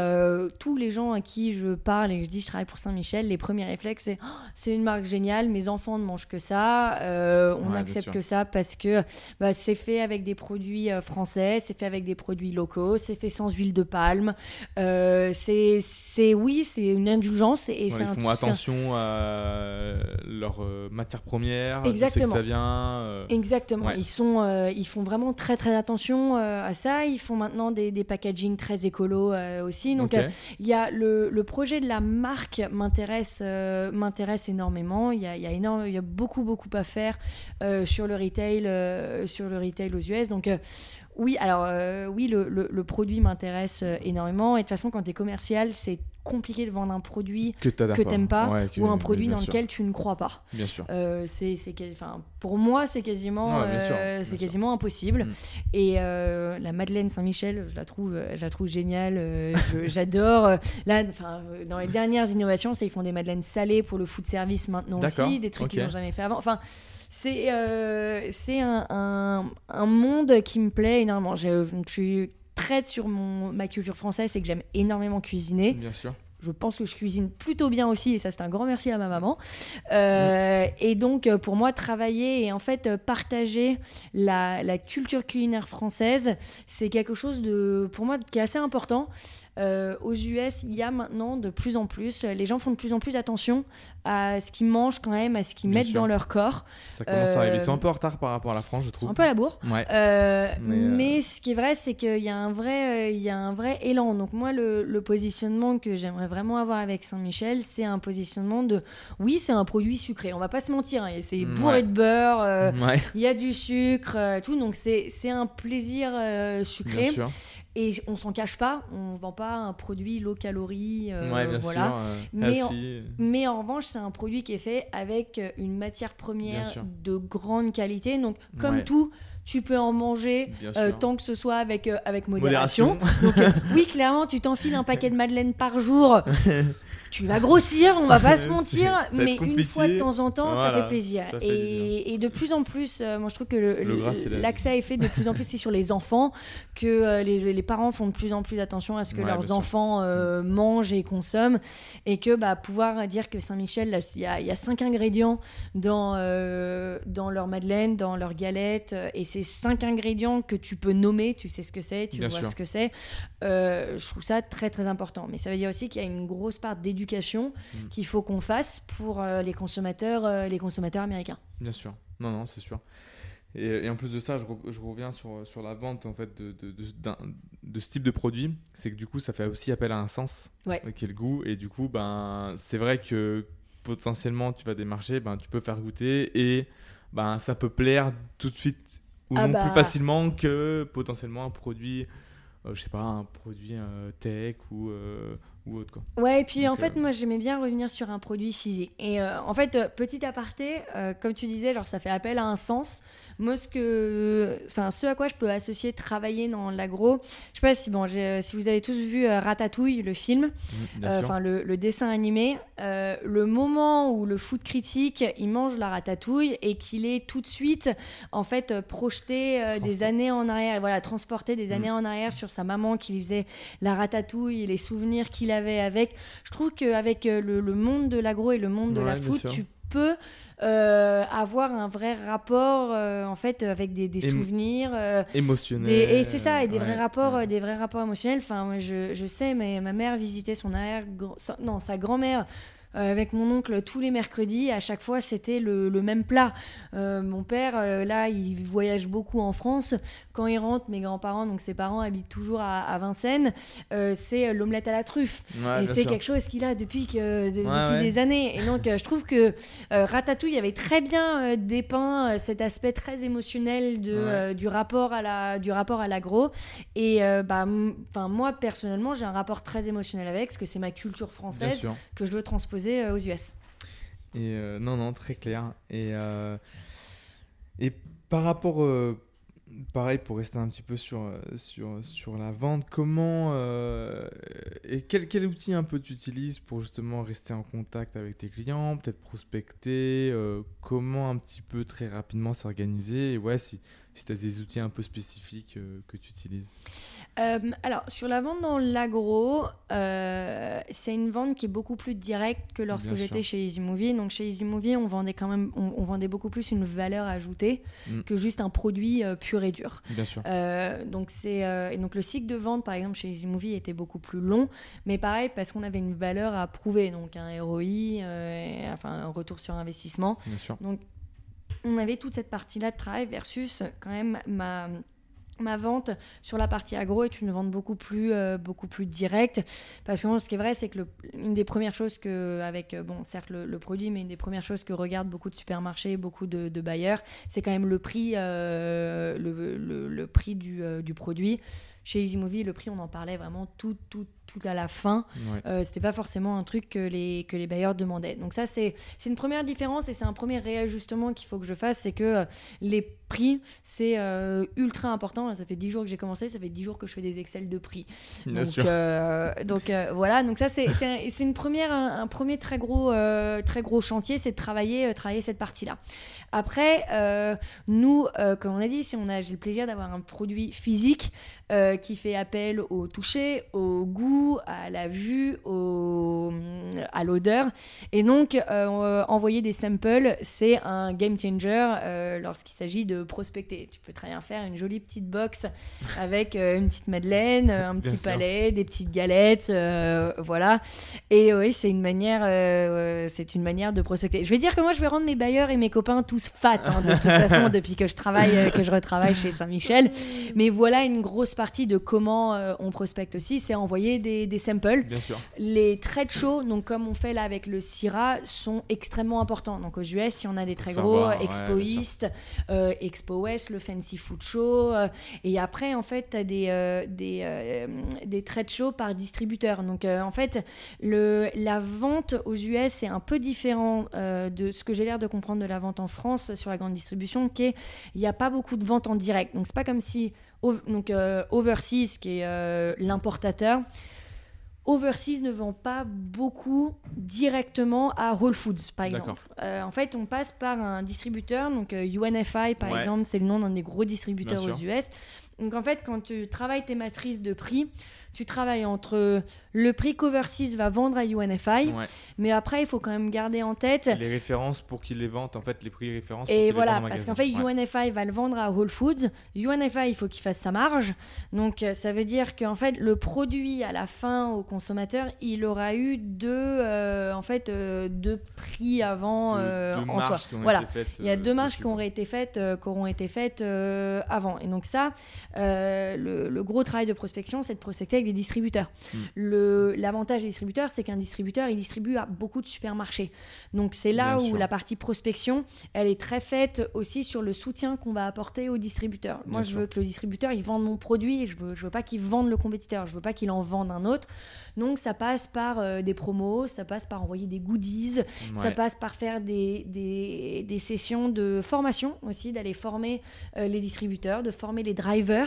tous les gens à qui je parle et que je dis je travaille pour Saint-Michel, les premiers réflexes c'est Oh, c'est une marque géniale, mes enfants ne mangent que ça, euh, on Ouais, que ça parce que bah, c'est fait avec des produits euh, français, c'est fait avec des produits locaux, c'est fait sans huile de palme. Euh, c'est c'est- oui, c'est une indulgence et Ouais, c'est ils un font attention à leurs matières premières, c'est que Exactement. ça vient. euh, Exactement. Ouais. Ils, sont, ils font vraiment très très attention à ça. Ils font maintenant des, des packaging très écolo aussi. Donc il y a le, le projet de la marque m'intéresse euh, m'intéresse énormément. Il y a, il y a énorme, il y a beaucoup beaucoup à faire euh, sur le retail euh, sur le retail aux US. Donc oui, alors euh, oui, le, le- le produit m'intéresse euh, énormément. Et de toute façon, quand tu es commercial, c'est compliqué de vendre un produit que que t'aimes pas Ouais, que- ou un produit dans sûr, lequel tu ne crois pas. Bien sûr. Euh, c'est pour moi c'est quasiment Ouais, euh, c'est sûr. quasiment impossible Mm. et euh, la Madeleine Saint-Michel je la trouve je la trouve géniale j'adore là dans les dernières innovations c'est ils font des madeleines salées pour le food service maintenant aussi des trucs qu'ils n'ont jamais fait avant enfin c'est euh, c'est un, un, un monde qui me plaît énormément. Je, je suis très sur mon, ma culture française c'est que j'aime énormément cuisiner. Bien sûr. je pense que je cuisine plutôt bien aussi et ça c'est un grand merci à ma maman. Euh, et donc euh, pour moi travailler et en fait euh, partager la, la culture culinaire française c'est quelque chose de pour moi qui est assez important Euh, aux US il y a maintenant de plus en plus les gens font de plus en plus attention à ce qu'ils mangent quand même à ce qu'ils Bien mettent sûr. dans leur corps Ça commence à arriver. Ils sont Euh, un peu en retard par rapport à la France, je trouve. un peu à la bourre Ouais. euh, Mais, mais, euh, ce qui est vrai, c'est qu'il y a un vrai, euh, il y a un vrai élan. Donc moi, le, le positionnement que j'aimerais vraiment avoir avec Saint-Michel, c'est un positionnement de, oui, c'est un produit sucré. On va pas se mentir, hein, c'est Mm, bourré ouais. de beurre, euh, Ouais, il y a du sucre, euh, tout. Donc c'est c'est un plaisir euh, sucré. bien sûr. Et on s'en cache pas. On vend pas un produit low calorie. euh, ouais, bien voilà. sûr. euh, Mais en-. Mais en revanche, c'est un produit qui est fait avec euh, une matière première de grande qualité. Donc, comme Ouais. tout, tu peux en manger euh, tant que ce soit avec, euh, avec modération. Modération. Donc, euh, oui, clairement, tu t'enfiles un paquet de madeleine par jour. Tu vas grossir, on va pas se mentir, mais une fois de temps en temps, ça fait plaisir. ça fait du et, et de plus en plus, euh, moi je trouve que l'accès est fait de plus en plus c'est sur les enfants, que euh, les, les parents font de plus en plus attention à ce que Ouais, leurs. Mm. enfants euh, mangent et consomment, et que bah, pouvoir dire que Saint-Michel, il y a, il y a cinq ingrédients dans, dans leur madeleine, dans leur galette, et ces cinq ingrédients que tu peux nommer, tu sais ce que c'est, tu Bien vois sûr. ce que c'est, je trouve ça très très important. Mais ça veut dire aussi qu'il y a une grosse part d'éducation Mm. qu'il faut qu'on fasse pour euh, les consommateurs, euh, les consommateurs américains. Bien sûr. Non, non, c'est sûr. Et, et en plus de ça, je, re- je reviens sur, sur la vente en fait de, de, de- ce type de produit. C'est que du coup, ça fait aussi appel à un sens, Ouais. euh, qui est le goût. Et du coup, ben, c'est vrai que potentiellement, tu vas démarcher, ben, tu peux faire goûter et ben, ça peut plaire tout de suite ou Ah non bah. plus facilement que potentiellement un produit, euh, je sais pas, un produit euh, tech ou, euh, ou autre. Quoi. Ouais, et puis Donc, en fait, euh, moi j'aimais bien revenir sur un produit physique. Et euh, en fait, euh, petit aparté, comme tu disais, genre ça fait appel à un sens. Moi, ce que, enfin, ce à quoi je peux associer travailler dans l'agro, je sais pas si bon, j'ai- si vous avez tous vu euh, Ratatouille, le film, Mm, Euh, enfin le, le dessin animé, euh, le moment où le foot critique il mange la ratatouille et qu'il est tout de suite en fait euh, projeté euh, des années en arrière, et voilà transporté des Mm. années en arrière sur sa maman qui lui faisait la ratatouille et les souvenirs qu'il avait avec. Je trouve qu'avec euh, le, le monde de l'agro et le monde de la foot, sûr. tu peux euh, avoir un vrai rapport euh, en fait avec des, des souvenirs. euh, Émotionnel. des- et c'est ça, et des ouais, vrais rapports, ouais. euh, des vrais rapports émotionnels. Enfin, moi, je, je sais, mais ma mère visitait son arrière, non, sa grand-mère euh, avec mon oncle tous les mercredis. À chaque fois, c'était le, le même plat. Euh, mon père, euh, là, il voyage beaucoup en France. Quand il rentre, mes grands-parents, donc ses parents habitent toujours à, à Vincennes, euh, c'est l'omelette à la truffe. Ouais, et c'est quelque chose qu'il a depuis, que, de- depuis ouais. des années. Et donc, euh, je trouve que euh, Ratatouille avait très bien euh, dépeint euh, cet aspect très émotionnel de, euh, du rapport à la du rapport à l'agro. Et euh, bah, enfin moi personnellement, j'ai un rapport très émotionnel avec, parce que c'est ma culture française que je veux transposer euh, aux US. Et euh, non, non, très clair. Et, euh, et par rapport, pareil, pour rester un petit peu sur, sur, sur la vente, comment et quel, quel outil un peu tu utilises pour justement rester en contact avec tes clients, peut-être prospecter, comment un petit peu très rapidement s'organiser, et ouais, si, si tu as des outils un peu spécifiques euh, que tu utilises. Euh, alors, sur la vente dans l'agro, euh, c'est une vente qui est beaucoup plus directe que lorsque j'étais chez Easy Movie. Donc, chez Easy Movie, on vendait quand même, on, on vendait beaucoup plus une valeur ajoutée Mm. que juste un produit pur et dur. Bien sûr. Donc c'est et donc le cycle de vente par exemple chez Easy Movie était beaucoup plus long, mais pareil parce qu'on avait une valeur à prouver, donc un ROI, enfin un retour sur investissement. Bien sûr. Donc on avait toute cette partie-là de travail versus quand même ma Ma vente sur la partie agro est une vente beaucoup plus, euh, beaucoup plus directe. Parce que ce qui est vrai, c'est que le- une des premières choses que, avec, euh, bon, certes le, produit, mais une des premières choses que regardent beaucoup de supermarchés, beaucoup de, bailleurs, c'est quand même le prix, euh, le, le- prix du, du produit. Chez Easy Movie, le prix, on en parlait vraiment tout, tout, tout à la fin. Ouais. Euh, c'était pas forcément un truc que les, que les bailleurs demandaient. Donc ça, c'est c'est une première différence et c'est un premier réajustement qu'il faut que je fasse, c'est que euh, les prix, c'est euh, ultra important. Ça fait 10 jours que j'ai commencé, ça fait 10 jours que je fais des Excel de prix. Bien donc, sûr. euh, donc voilà, donc ça c'est c'est un- c'est une première un, un premier très gros très gros chantier, c'est de travailler travailler cette partie-là. Après, nous, comme on a dit, si on a j'ai le plaisir d'avoir un produit physique qui fait appel au toucher, au goût, à la vue, au, à l'odeur, et donc euh, envoyer des samples, c'est un game changer euh, lorsqu'il s'agit de prospecter. Tu peux très bien faire une jolie petite box avec euh, une petite madeleine, euh, un Bien petit sûr. palais, des petites galettes, euh, voilà. Et oui, c'est une manière, euh, euh, c'est une manière de prospecter. Je vais dire que moi, je vais rendre mes bailleurs et mes copains tous fat, hein, de toute façon, depuis que je travaille, euh, que je retravaille chez Saint-Michel. Mais voilà une grosse partie de comment euh, on prospecte aussi, c'est envoyer des, des samples. Bien sûr. Les trade shows, donc comme on fait là avec le Syrah, sont extrêmement importants. Donc aux US, il y en a des très gros, savoir, Expo. East, euh, Expo West, le Fancy Food Show. euh, et après, en fait, tu as des, euh, des, euh, des trade shows par distributeur. Donc en fait, le, la vente aux US est un peu différent de ce que j'ai l'air de comprendre de la vente en France sur la grande distribution, qui est il n'y a pas beaucoup de ventes en direct. Donc c'est pas comme si donc euh, Overseas, qui est euh, l'importateur, Overseas ne vend pas beaucoup directement à Whole Foods, par exemple. Euh, en fait, on passe par un distributeur, donc euh, UNFI, par Ouais. exemple, c'est le nom d'un des gros distributeurs aux. US. Donc en fait, quand tu travailles tes matrices de prix, tu travailles entre le prix qu'Overseas va vendre à UNFI, Ouais. mais après, il faut quand même garder en tête Les références pour qu'ils les vendent, en fait, les prix références. pour et les voilà, en parce qu'en fait, Ouais. UNFI va le vendre à Whole Foods. UNFI, il faut qu'il fasse sa marge. Donc, euh, ça veut dire qu'en fait, le produit à la fin au consommateur, il aura eu deux, euh, en fait, euh, deux prix avant euh, deux en soi. marges qui ont Voilà. été faites, Il y a euh, deux marges qui auraient été faites, euh, qui auront été faites euh, avant. Et donc ça, euh, le, le gros travail de prospection, c'est de prospecter avec des distributeurs. Mm. Le- L'avantage des distributeurs, c'est qu'un distributeur, il distribue à beaucoup de supermarchés. Donc c'est là Bien où sûr. la partie prospection, elle est très faite aussi sur le soutien qu'on va apporter au distributeur. Moi, Bien je sûr. veux que le distributeur, il vende mon produit. Je veux, je veux pas qu'il vende le compétiteur. Je veux pas qu'il en vende un autre. Donc ça passe par euh, des promos, ça passe par envoyer des goodies, ça passe par faire des, des, des sessions de formation aussi, d'aller former euh, les distributeurs, de former les drivers,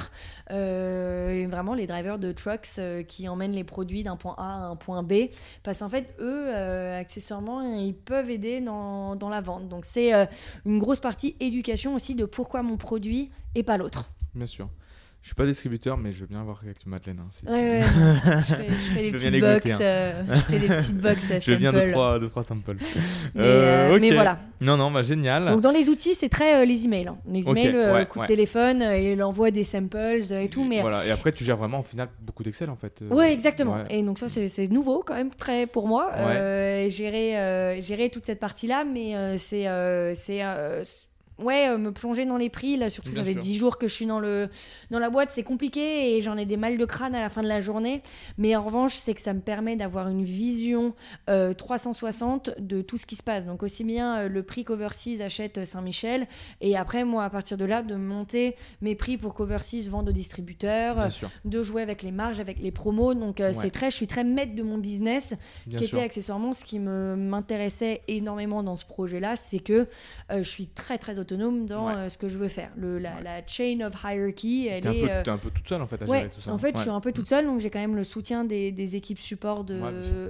euh, vraiment les drivers de trucks euh, qui emmènent les produits d'un point A à un point B. Parce qu'en fait, eux, euh, accessoirement, ils peuvent aider dans, dans la vente. Donc c'est une grosse partie éducation aussi de pourquoi mon produit et pas l'autre. Bien sûr. Je suis pas distributeur, mais je veux bien voir avec Madeleine. Hein, si- Ouais, ouais, je fais, je fais des petites les box. goûter, hein. euh, je fais des petites box. Je veux bien deux trois, deux, trois samples. Mais, Euh, euh, mais voilà. Non, non, bah génial. Donc dans les outils, c'est très euh, les emails. hein. Les emails, euh, ouais, coup de téléphone et l'envoi des samples et tout. Mais Voilà. Et après, tu gères vraiment au final beaucoup d'Excel en fait. Ouais, exactement. Et donc ça, c'est nouveau quand même très pour moi. Gérer, gérer toute cette partie-là, mais c'est, c'est, ouais, euh, me plonger dans les prix. Là, surtout, Bien ça fait sûr. 10 jours que je suis dans le, dans la boîte, c'est compliqué et j'en ai des mal de crâne à la fin de la journée. Mais en revanche, c'est que ça me permet d'avoir une vision euh, 360 de tout ce qui se passe. Donc aussi bien euh, le prix qu'Overseas achète euh, Saint-Michel et après moi à partir de là de monter mes prix pour qu'Overseas vende aux distributeurs, de jouer avec les marges, avec les promos. Donc euh, Ouais. c'est très, je suis très maître de mon business, Bien qui sûr. était accessoirement ce qui m'intéressait énormément dans ce projet-là, c'est que euh, je suis très très autonome dans Ouais. euh, ce que je veux faire. Le, la, Ouais. la chain of hierarchy, elle un, est euh, t'es un peu toute seule en fait à Ouais, gérer tout ça. en fait, je suis un peu toute seule, donc j'ai quand même le soutien des, des équipes support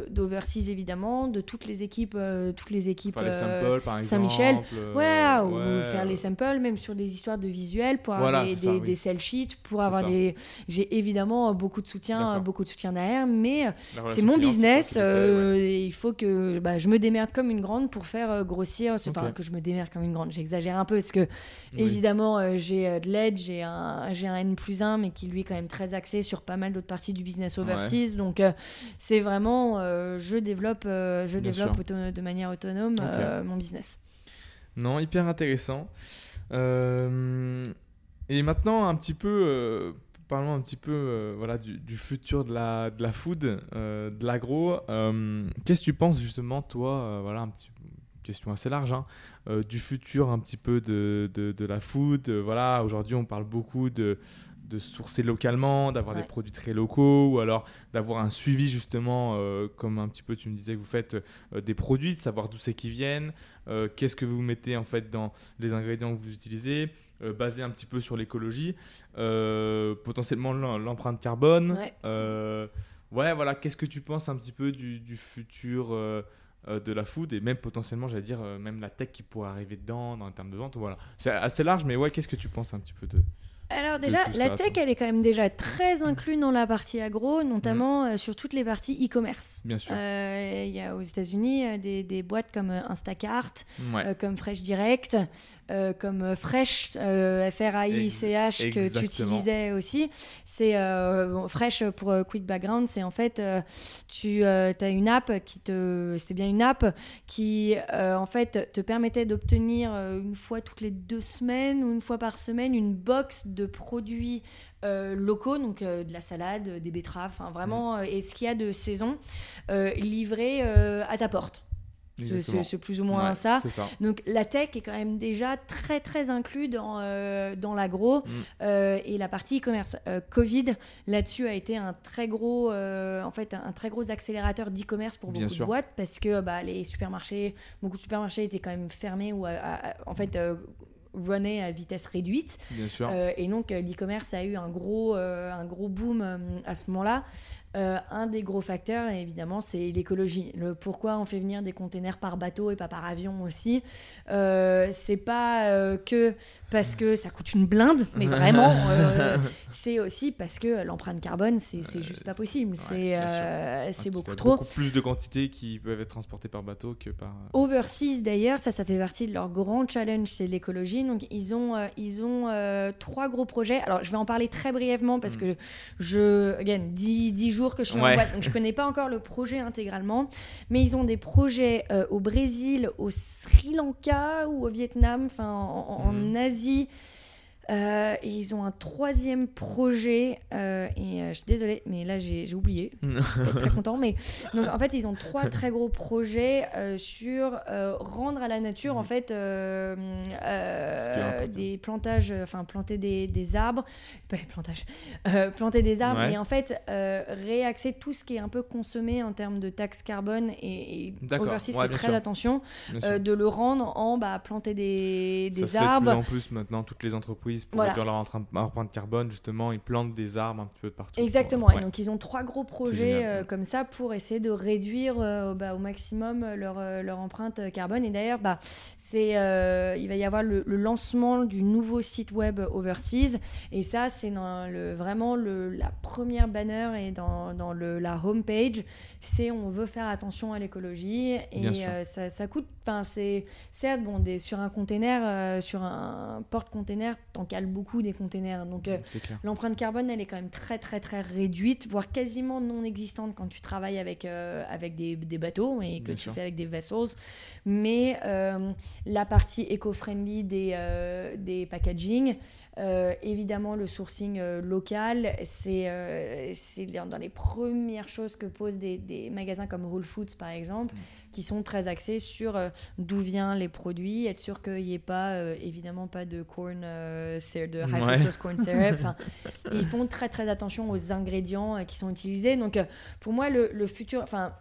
d'Overseas évidemment, de toutes les équipes, euh, toutes les équipes. Faire les samples par exemple. Saint-Michel. voilà, ou faire les samples, même sur des histoires de visuels, pour avoir Voilà, des, ça, des, oui. des sell sheets, pour avoir des. J'ai évidemment beaucoup de soutien, beaucoup de soutien derrière, mais c'est mon business. euh, il faut que bah, je me démerde comme une grande pour faire grossir. Enfin, que je me démerde comme une grande. J'exagère un peu parce que, Oui. évidemment, euh, j'ai euh, de l'aide, j'ai un, j'ai un N plus 1, mais qui lui est quand même très axé sur pas mal d'autres parties du business overseas. Donc, euh, c'est vraiment, je développe, je Bien développe auto- de manière autonome mon business. Non, hyper intéressant. Euh, et maintenant, un petit peu, euh, parlons un petit peu euh, voilà, du, du futur de la, de la food, de l'agro. Qu'est-ce que tu penses justement, toi, voilà, un petit, question assez large, hein, euh, du futur un petit peu de, de, de la food. Euh, voilà, aujourd'hui, on parle beaucoup de de sourcer localement, d'avoir Ouais. des produits très locaux, ou alors d'avoir un suivi justement, euh, comme un petit peu tu me disais que vous faites des produits, de savoir d'où c'est qu'ils viennent, qu'est-ce que vous mettez en fait dans les ingrédients que vous utilisez, basé un petit peu sur l'écologie, potentiellement l'em- l'empreinte carbone. Ouais. Ouais, voilà, qu'est-ce que tu penses un petit peu du, du futur de la food et même potentiellement, j'allais dire, euh, même la tech qui pourrait arriver dedans dans en termes de vente. Voilà, c'est assez large, mais ouais, qu'est-ce que tu penses un petit peu de Alors déjà, la ça, tech, toi elle est quand même déjà très inclue dans la partie agro, notamment euh, sur toutes les parties e-commerce. Bien sûr. Euh, Il y a aux États-Unis euh, des, des boîtes comme euh, Instacart, ouais. euh, comme Fresh Direct, euh, comme Fresh, euh, F-R-A-I-C-H, que tu utilisais aussi. C'est euh, bon, Fresh pour euh, Quick Background, c'est en fait, tu as une app qui te. C'était bien une app qui, en fait, te permettait d'obtenir une fois toutes les deux semaines ou une fois par semaine une box de produits. euh, locaux, donc euh, de la salade, euh, des betteraves, vraiment, euh, et ce qu'il y a de saison, livré à ta porte. C'est- plus ou moins Ouais, ça. Donc la tech est quand même déjà très très inclus dans, euh, dans l'agro Mm. euh, et la partie e-commerce. Euh, Covid là-dessus a été un très gros en fait un, un très gros accélérateur d'e-commerce pour Bien beaucoup sûr. de boîtes parce que bah, les supermarchés, beaucoup de supermarchés étaient quand même fermés ou à- à- en fait runnaient à vitesse réduite. Bien sûr. Euh, et donc l'e-commerce a eu un gros, euh, un gros boom euh, à ce moment-là. Euh, un des gros facteurs, évidemment, c'est l'écologie. Le pourquoi on fait venir des containers par bateau et pas par avion aussi. Euh, c'est pas euh, que parce que ça coûte une blinde, mais vraiment, c'est aussi parce que l'empreinte carbone, c'est juste pas possible. c'est Ouais, c'est beaucoup qu'il y a trop. Beaucoup plus de quantités qui peuvent être transportées par bateau que par. Overseas d'ailleurs, ça, ça fait partie de leur grand challenge, c'est l'écologie. Donc ils ont, ils ont trois gros projets. Alors je vais en parler très brièvement parce Mm. que je, again, 10, 10 jours que je suis Ouais. en boîte, donc je connais pas encore le projet intégralement. Mais ils ont des projets euh, au Brésil, au Sri Lanka ou au Vietnam, enfin en, en- en Mm. Asie. Euh, et ils ont un troisième projet, euh, et euh, je suis désolée, mais là j'ai oublié, très content. Mais donc en fait, ils ont trois très gros projets sur rendre à la nature en fait des plantages, enfin planter des, des arbres, pas des plantages, planter des arbres Ouais. et en fait réaxer tout ce qui est un peu consommé en termes de taxes carbone et, et. Overseas Ouais, fait très sûr. attention de le rendre en bah, planter des, Ça des se fait de arbres. plus en plus maintenant, toutes les entreprises utilisent pour Voilà. réduire leur empreinte carbone, justement, ils plantent des arbres un petit peu de partout. pour- Exactement. ouais. Et donc, ils ont trois gros projets euh, comme ça pour essayer de réduire euh, bah, au maximum leur, euh, leur empreinte carbone. Et d'ailleurs, bah, c'est, euh, il va y avoir le, le lancement du nouveau site web Overseas. Et ça, c'est dans le, vraiment le, la première banner et dans, dans le, la homepage. C'est on veut faire attention à l'écologie. Et euh, ça, ça coûte. Enfin, c'est certes, bon, des, sur un container, euh, sur un porte-container, t'en cales beaucoup des containers. Donc, euh. L'empreinte carbone, elle est quand même très très très réduite, voire quasiment non existante quand tu travailles avec, avec des, des bateaux et que Bien tu sûr. fais avec des vessels. Mais la partie éco-friendly des, des packaging, euh, évidemment le sourcing euh, local, c'est euh, dans les premières choses que posent des, des magasins comme Whole Foods par exemple, Mm. qui sont très axés sur euh, d'où viennent les produits, être sûr qu'il n'y ait pas, évidemment pas de corn, de high Ouais. fructose corn syrup. Enfin, ils font très très attention aux ingrédients qui sont utilisés. Donc pour moi, le, le futur, enfin,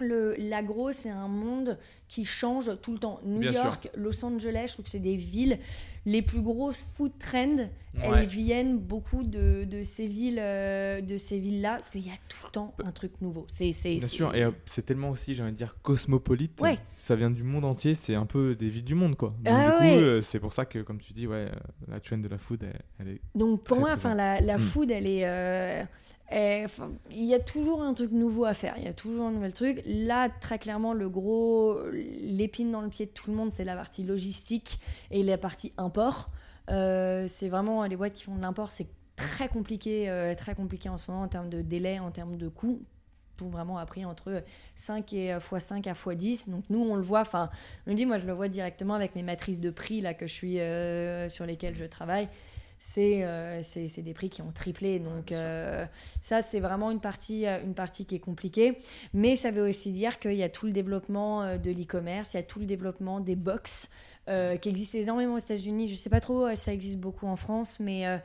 l'agro, c'est un monde qui change tout le temps. New Bien sûr. York, Los Angeles, je trouve que c'est des villes. Les plus grosses food trends, Ouais. elles viennent beaucoup de, de ces villes, euh, de ces villes-là, parce qu'il y a tout le temps un truc nouveau. C'est, Bien sûr, et euh, c'est tellement aussi, j'ai envie de dire, cosmopolite. Ouais. Ça vient du monde entier, c'est un peu des villes du monde, quoi. Donc, Ah du coup, ouais. euh, c'est pour ça que, comme tu dis, ouais, la trend de la food, elle, elle est. Donc pour moi, enfin la, la Mm. food, elle est, euh, il y a toujours un truc nouveau à faire. Il y a toujours un nouvel truc. Là, très clairement, le gros, l'épine dans le pied de tout le monde, c'est la partie logistique et la partie import. Euh, c'est vraiment les boîtes qui font de l'import, c'est très compliqué, euh, très compliqué en ce moment en termes de délai, en termes de coûts. Tout vraiment appris entre 5 et euh, x5 à x10. Donc nous, on le voit, enfin, me dis, moi, je le vois directement avec mes matrices de prix là que je suis euh, sur lesquelles je travaille. C'est euh, c'est des prix qui ont triplé. Donc euh, ça, c'est vraiment une partie, euh, une partie qui est compliquée. Mais ça veut aussi dire qu'il y a tout le développement de l'e-commerce, il y a tout le développement des box euh, qui existent énormément aux États-Unis. Je sais pas trop, euh, ça existe beaucoup en France, mais euh,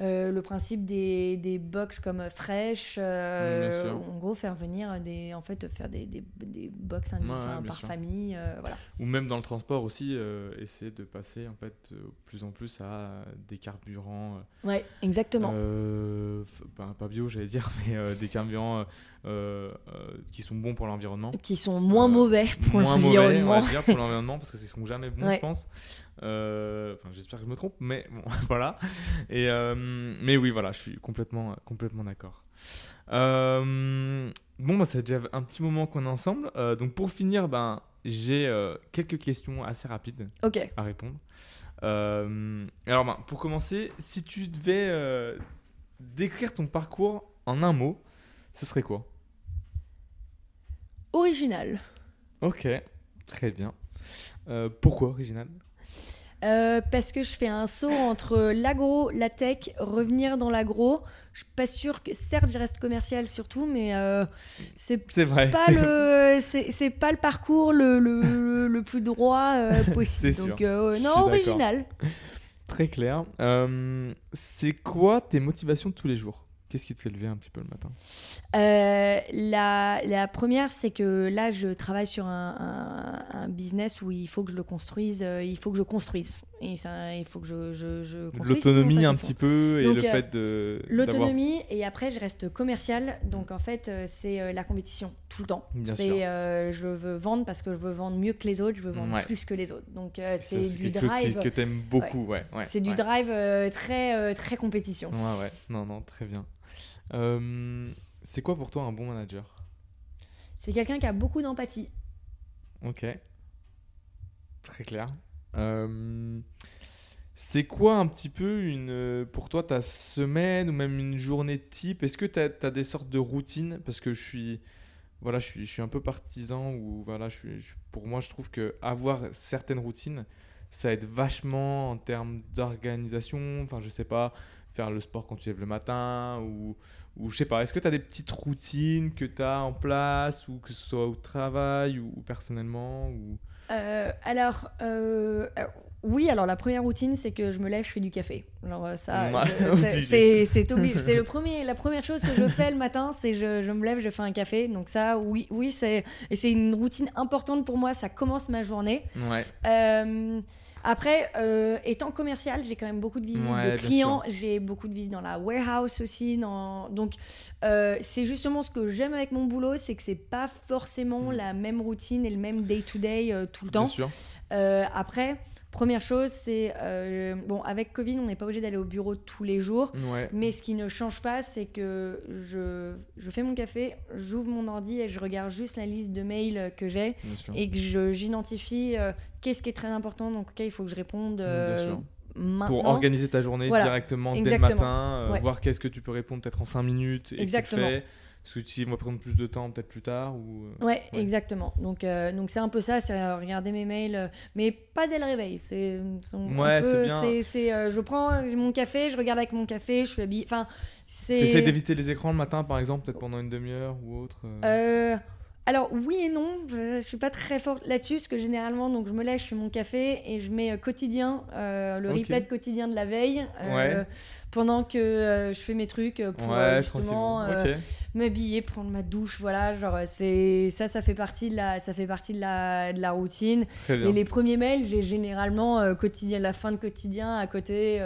euh, le principe des, des box comme Fresh, en gros, faire venir des, en fait, faire des, des, des box Ouais, par sûr. famille, voilà. Ou même dans le transport aussi, essayer de passer, en fait, plus en plus à des carburants. Ouais, exactement. Ben, pas bio, j'allais dire, mais des carburants euh, euh, qui sont bons pour l'environnement. qui sont moins euh, mauvais pour Moins mauvais, on l'environnement. va dire, pour l'environnement, parce qu'ils sont jamais bons, Ouais. je pense. Enfin, j'espère que je me trompe, mais bon, voilà. Et, mais oui, voilà, je suis complètement, complètement d'accord. Bon, bah, ça fait déjà un petit moment qu'on est ensemble. Donc, pour finir, ben, j'ai euh, quelques questions assez rapides à répondre. Euh, alors, ben, pour commencer, si tu devais euh, décrire ton parcours en un mot, ce serait quoi? Original. Ok, très bien. Euh, pourquoi original? Euh, parce que je fais un saut entre l'agro, la tech, revenir dans l'agro. Je suis pas sûre que, certes, je reste commercial surtout, mais euh, c'est pas le, c'est c'est pas le parcours le, le, le plus droit euh, possible. C'est sûr. Donc suis non, original. Très clair. C'est quoi tes motivations de tous les jours? Qu'est-ce qui te fait lever un petit peu le matin? Euh, la, la première, c'est que là, je travaille sur un, un- un business où il faut que je le construise, euh, il faut que je construise. Et ça, il faut que je, je, je construise. L'autonomie un petit peu et Donc, le euh, fait de. L'autonomie et après je reste commercial donc en fait c'est la compétition tout le temps. Bien sûr. C'est je veux vendre parce que je veux vendre mieux que les autres, je veux vendre Ouais. plus que les autres. Donc c'est du quelque chose qui- drive. que t'aimes beaucoup, ouais. ouais, c'est du drive très très compétition. Ouais, ouais. Non, non, très bien. Euh, c'est quoi pour toi un bon manager? C'est quelqu'un qui a beaucoup d'empathie. Ok. Très clair. Euh, c'est quoi un petit peu une, pour toi ta semaine ou même une journée type? Est-ce que tu as, des sortes de routines? Parce que je suis, voilà, je suis, je suis un peu partisan ou voilà, je suis, je- pour moi, je trouve que avoir certaines routines, ça aide vachement en termes d'organisation. Enfin, je sais pas, faire le sport quand tu lèves le matin ou, ou je sais pas. Est-ce que tu as des petites routines que tu as en place ou que ce soit au travail ou, personnellement ou... Euh, alors, euh, alors, oui, alors la première routine, c'est que je me lève, je fais du café. Alors euh, ça, Ouais, c'est- obligé. c'est le premier, la première chose que je fais le matin, c'est je, je me lève, je fais un café. Donc ça, oui, oui, c'est et c'est une routine importante pour moi. Ça commence ma journée. Ouais. Euh, après, euh, étant commercial, j'ai quand même beaucoup de visites Ouais, de clients. J'ai beaucoup de visites dans la warehouse aussi. Dans... Donc, euh, c'est justement ce que j'aime avec mon boulot, c'est que c'est pas forcément Mm. la même routine et le même day-to-day euh, tout le Bien temps. sûr. Après, première chose, c'est euh, bon, avec Covid, on n'est pas obligé d'aller au bureau tous les jours. Ouais. Mais ce qui ne change pas, c'est que je, je fais mon café, j'ouvre mon ordi et je regarde juste la liste de mails que j'ai et que je- j'identifie euh, qu'est-ce qui est très important, donc auquel il faut que je réponde euh, maintenant. Pour organiser ta journée Voilà. directement dès le matin, euh, Ouais. voir qu'est-ce que tu peux répondre peut-être en 5 minutes et Exactement. que tu le fais. Si on va prendre plus de temps peut-être plus tard ou euh, Ouais, Ouais. exactement. Donc, euh, donc c'est un peu ça, c'est euh, regarder mes mails, mais pas dès le réveil. C'est, Ouais, c'est bien. c'est- euh, je prends mon café, je regarde avec mon café, je suis habillée. Enfin, c'est. D'éviter les écrans le matin par exemple, peut-être pendant une demi-heure ou autre. euh. Alors oui et non, je, je suis pas très forte là-dessus parce que généralement donc je me lève, je fais mon café et je mets euh, quotidien euh, le Ok. replay de quotidien de la veille euh, Ouais. pendant que je fais mes trucs pour ouais, justement m'habiller, prendre ma douche, voilà, genre c'est ça ça fait partie de la ça fait partie de la, de la routine. Et les premiers mails, j'ai généralement quotidien la fin de quotidien à côté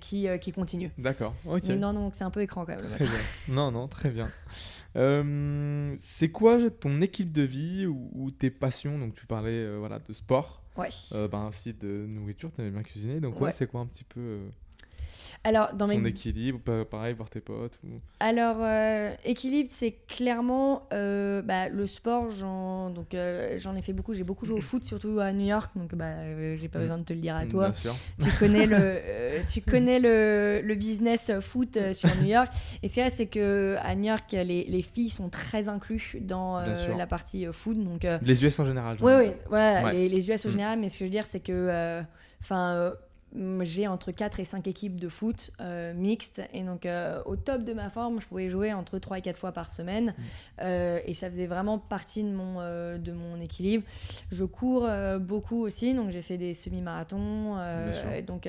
qui qui continue. D'accord. Ok. Mais non donc c'est un peu écran quand même. Très bien. Non, non, très bien. Euh, c'est quoi ton équipe de vie ou, ou tes passions? Donc tu parlais euh, voilà de sport, Ouais. euh, ben aussi de nourriture, tu bien cuisiné. Donc ouais, Ouais. c'est quoi un petit peu euh, Alors dans mes ton équilibre Pa- Pareil, voir tes potes ou... Alors, euh, équilibre, c'est clairement euh, bah, le sport. J'en, donc, euh, j'en ai fait beaucoup. J'ai beaucoup joué au foot, surtout à New York. Donc, bah, j'ai pas Mm. besoin de te le dire à toi. Bien sûr. Tu connais le, tu connais le, le business foot sur New York. Et c'est vrai, c'est que à New York, les, les filles sont très inclus dans la partie foot. Donc, Les US en général. oui, oui, voilà, Ouais. les, les US au Mm. général, mais ce que je veux dire, c'est que enfin, j'ai entre 4 et 5 équipes de foot euh, mixtes, et donc euh, au top de ma forme, je pouvais jouer entre 3 et 4 fois par semaine, Mm. euh, et ça faisait vraiment partie de mon, euh, de mon équilibre. Je cours beaucoup aussi, donc j'ai fait des semi-marathons, et donc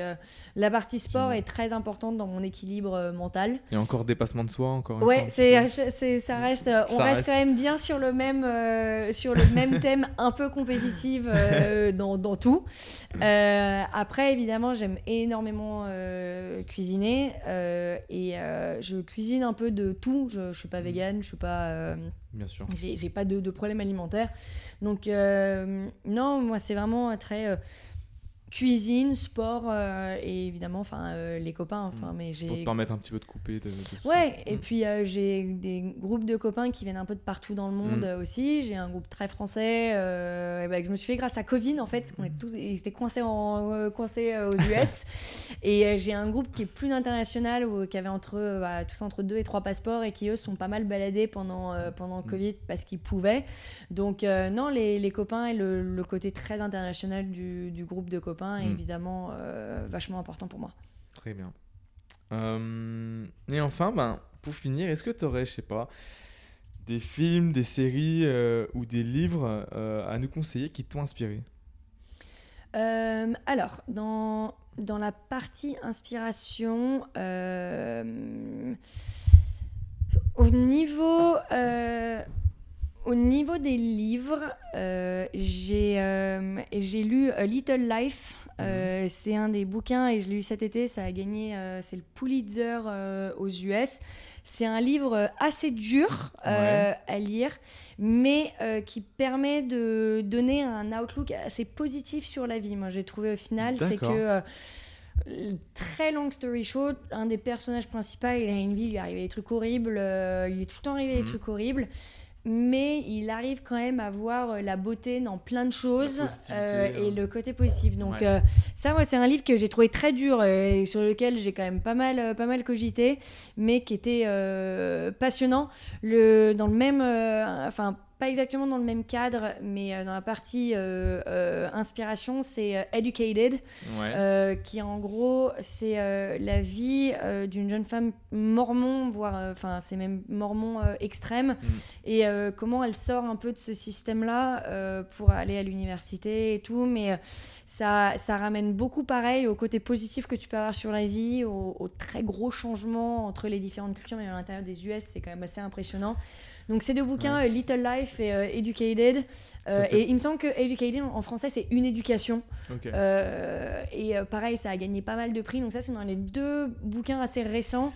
la partie sport est très importante dans mon équilibre mental. A encore dépassement de soi, encore une Ouais, c'est, ça reste, on Ça reste, reste. quand même bien sur le même, sur le même thème, un peu compétitif dans, dans tout. Après, évidemment, j'aime énormément euh, cuisiner euh, et euh, je cuisine un peu de tout. Je, je suis pas végane, je suis pas, Bien sûr. j'ai, pas de, de problème alimentaire. Donc non, moi c'est vraiment très cuisine, sport euh, et évidemment, enfin euh, les copains. Enfin, mais j'ai Pour te permettre un petit peu de couper. De, de tout ça. Ouais, et Mm. puis euh, j'ai des groupes de copains qui viennent un peu de partout dans le monde Mm. aussi. J'ai un groupe très français et que je me suis fait grâce à Covid en fait, parce qu'on est tous ils étaient coincés, en, coincés aux US. et j'ai un groupe qui est plus international, ou, qui avait entre, bah, tous entre deux et trois passeports et qui eux sont pas mal baladés pendant, euh, pendant Mm. Covid parce qu'ils pouvaient. Donc non, les, les copains et le, le côté très international du, du groupe de copains est Mm. évidemment euh, vachement important pour moi. Très bien. Euh, et enfin, ben, pour finir, est-ce que tu aurais, je sais pas, des films, des séries euh, ou des livres à nous conseiller qui t'ont inspiré? Alors, dans, dans la partie inspiration, au, niveau, au niveau des livres, euh, j'ai euh, lu A Little Life. Euh, c'est un des bouquins et je l'ai lu cet été. Ça a gagné, euh, c'est le Pulitzer aux US. C'est un livre assez dur à lire, mais qui permet de donner un outlook assez positif sur la vie. Moi, j'ai trouvé au final, c'est que très long story short, un des personnages principaux, il a une vie, il lui arrive des trucs horribles, euh, il est tout le temps arrivé des Mhm. trucs horribles. Mais il arrive quand même à voir euh, la beauté dans plein de choses euh, et hein. le côté positif. Donc Ouais. euh, ça, moi, c'est un livre que j'ai trouvé très dur et sur lequel j'ai quand même pas mal, pas mal cogité, mais qui était euh, passionnant. Le, dans le même, enfin, pas exactement dans le même cadre, mais euh, dans la partie euh, euh, inspiration, c'est Educated, Ouais. qui en gros, c'est la vie d'une jeune femme mormon, voire, enfin, c'est même mormon extrême, Mm. et comment elle sort un peu de ce système-là pour aller à l'université et tout, mais ça, ça ramène beaucoup pareil au côté positif que tu peux avoir sur la vie, au, au très gros changement entre les différentes cultures, mais à l'intérieur des US, c'est quand même assez impressionnant. Donc ces deux bouquins, Little Life et euh, Educated, euh, fait- et il me semble que Educated en français c'est une éducation. Euh, et euh, pareil, ça a gagné pas mal de prix. Donc ça, c'est dans les deux bouquins assez récents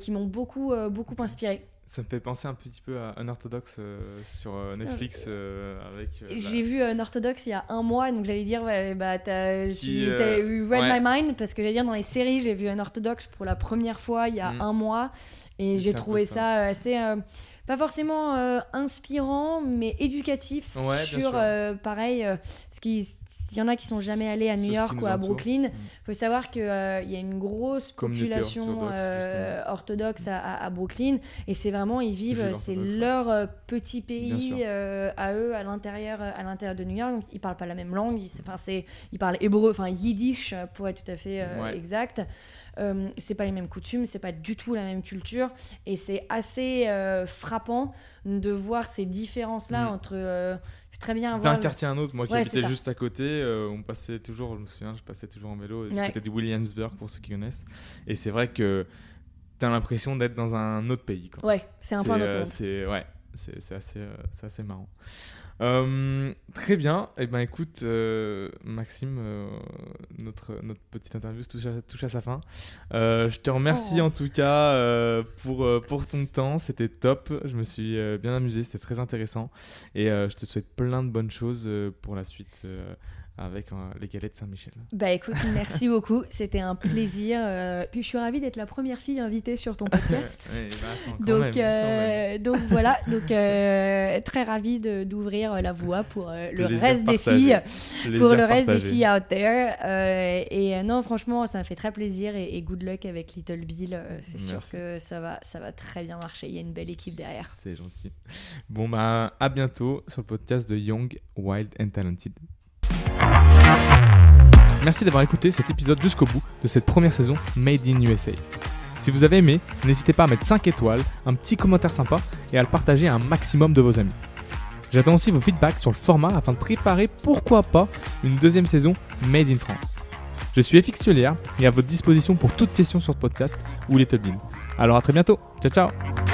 qui m'ont beaucoup, beaucoup inspiré. Ça me fait penser un petit peu à Unorthodox euh, sur euh, Netflix euh, avec. la- J'ai vu un orthodoxe il y a un mois, donc j'allais dire, ouais, bah, Qui, tu- eu read ouais. my mind, parce que j'allais dire, dans les séries, j'ai vu un orthodoxe pour la première fois il y a Mm. un mois, et j'ai trouvé ça. ça, assez, pas forcément euh, inspirant, mais éducatif Ouais, sur, euh, pareil, euh, ce qui, il y en a qui sont jamais allés à New ce York ou à. Brooklyn. Mm. faut savoir qu'il y a une grosse population orthodoxe, euh, orthodoxe à, Brooklyn et c'est vraiment ils vivent c'est leur euh, petit pays euh, à eux à l'intérieur à l'intérieur de New York donc ils parlent pas la même langue ils, ils parlent hébreu enfin yiddish euh, pour être tout à fait euh, Ouais. exact euh, c'est pas les mêmes coutumes, c'est pas du tout la même culture, et c'est assez euh, frappant de voir ces différences-là Mm. entre euh, très bien D'un quartier à un autre, moi qui Ouais, habitais juste à côté, euh, on passait toujours, je me souviens, je passais toujours en vélo du Ouais. côté de Williamsburg pour ceux qui connaissent. Et c'est vrai que t'as l'impression d'être dans un autre pays. Quoi. ouais, c'est un peu un autre euh, monde. ouais, c'est assez, euh, c'est assez marrant. Euh, très bien. Et ben écoute, euh, Maxime, euh, notre notre petite interview touche à, touche à sa fin. Je te remercie Oh. en tout cas pour pour ton temps. C'était top. Je me suis bien amusé. C'était très intéressant. Et je te souhaite plein de bonnes choses pour la suite avec euh, les galettes Saint-Michel. Bah écoute, merci beaucoup, c'était un plaisir. euh, puis je suis ravie d'être la première fille invitée sur ton podcast. Ouais, bah, attends, quand Donc, même, euh, donc voilà, donc euh, très ravie de- d'ouvrir la voie pour euh, le Plaisir reste des filles, Plaisir pour le reste des filles out there. Euh, et euh, non, franchement, ça me fait très plaisir et, et good luck avec Little Bill. euh, C'est sûr que ça va, ça va très bien marcher. Il y a une belle équipe derrière. C'est gentil. Bon, bah, à bientôt sur le podcast de Young, Wild and Talented. Merci d'avoir écouté cet épisode jusqu'au bout de cette première saison Made in USA. Si vous avez aimé, n'hésitez pas à mettre 5 étoiles, un petit commentaire sympa et à le partager à un maximum de vos amis. J'attends aussi vos feedbacks sur le format afin de préparer, pourquoi pas, une deuxième saison Made in France. Je suis FX Tulière et à votre disposition pour toute question sur ce podcast ou Little Bean. Alors à très bientôt. Ciao ciao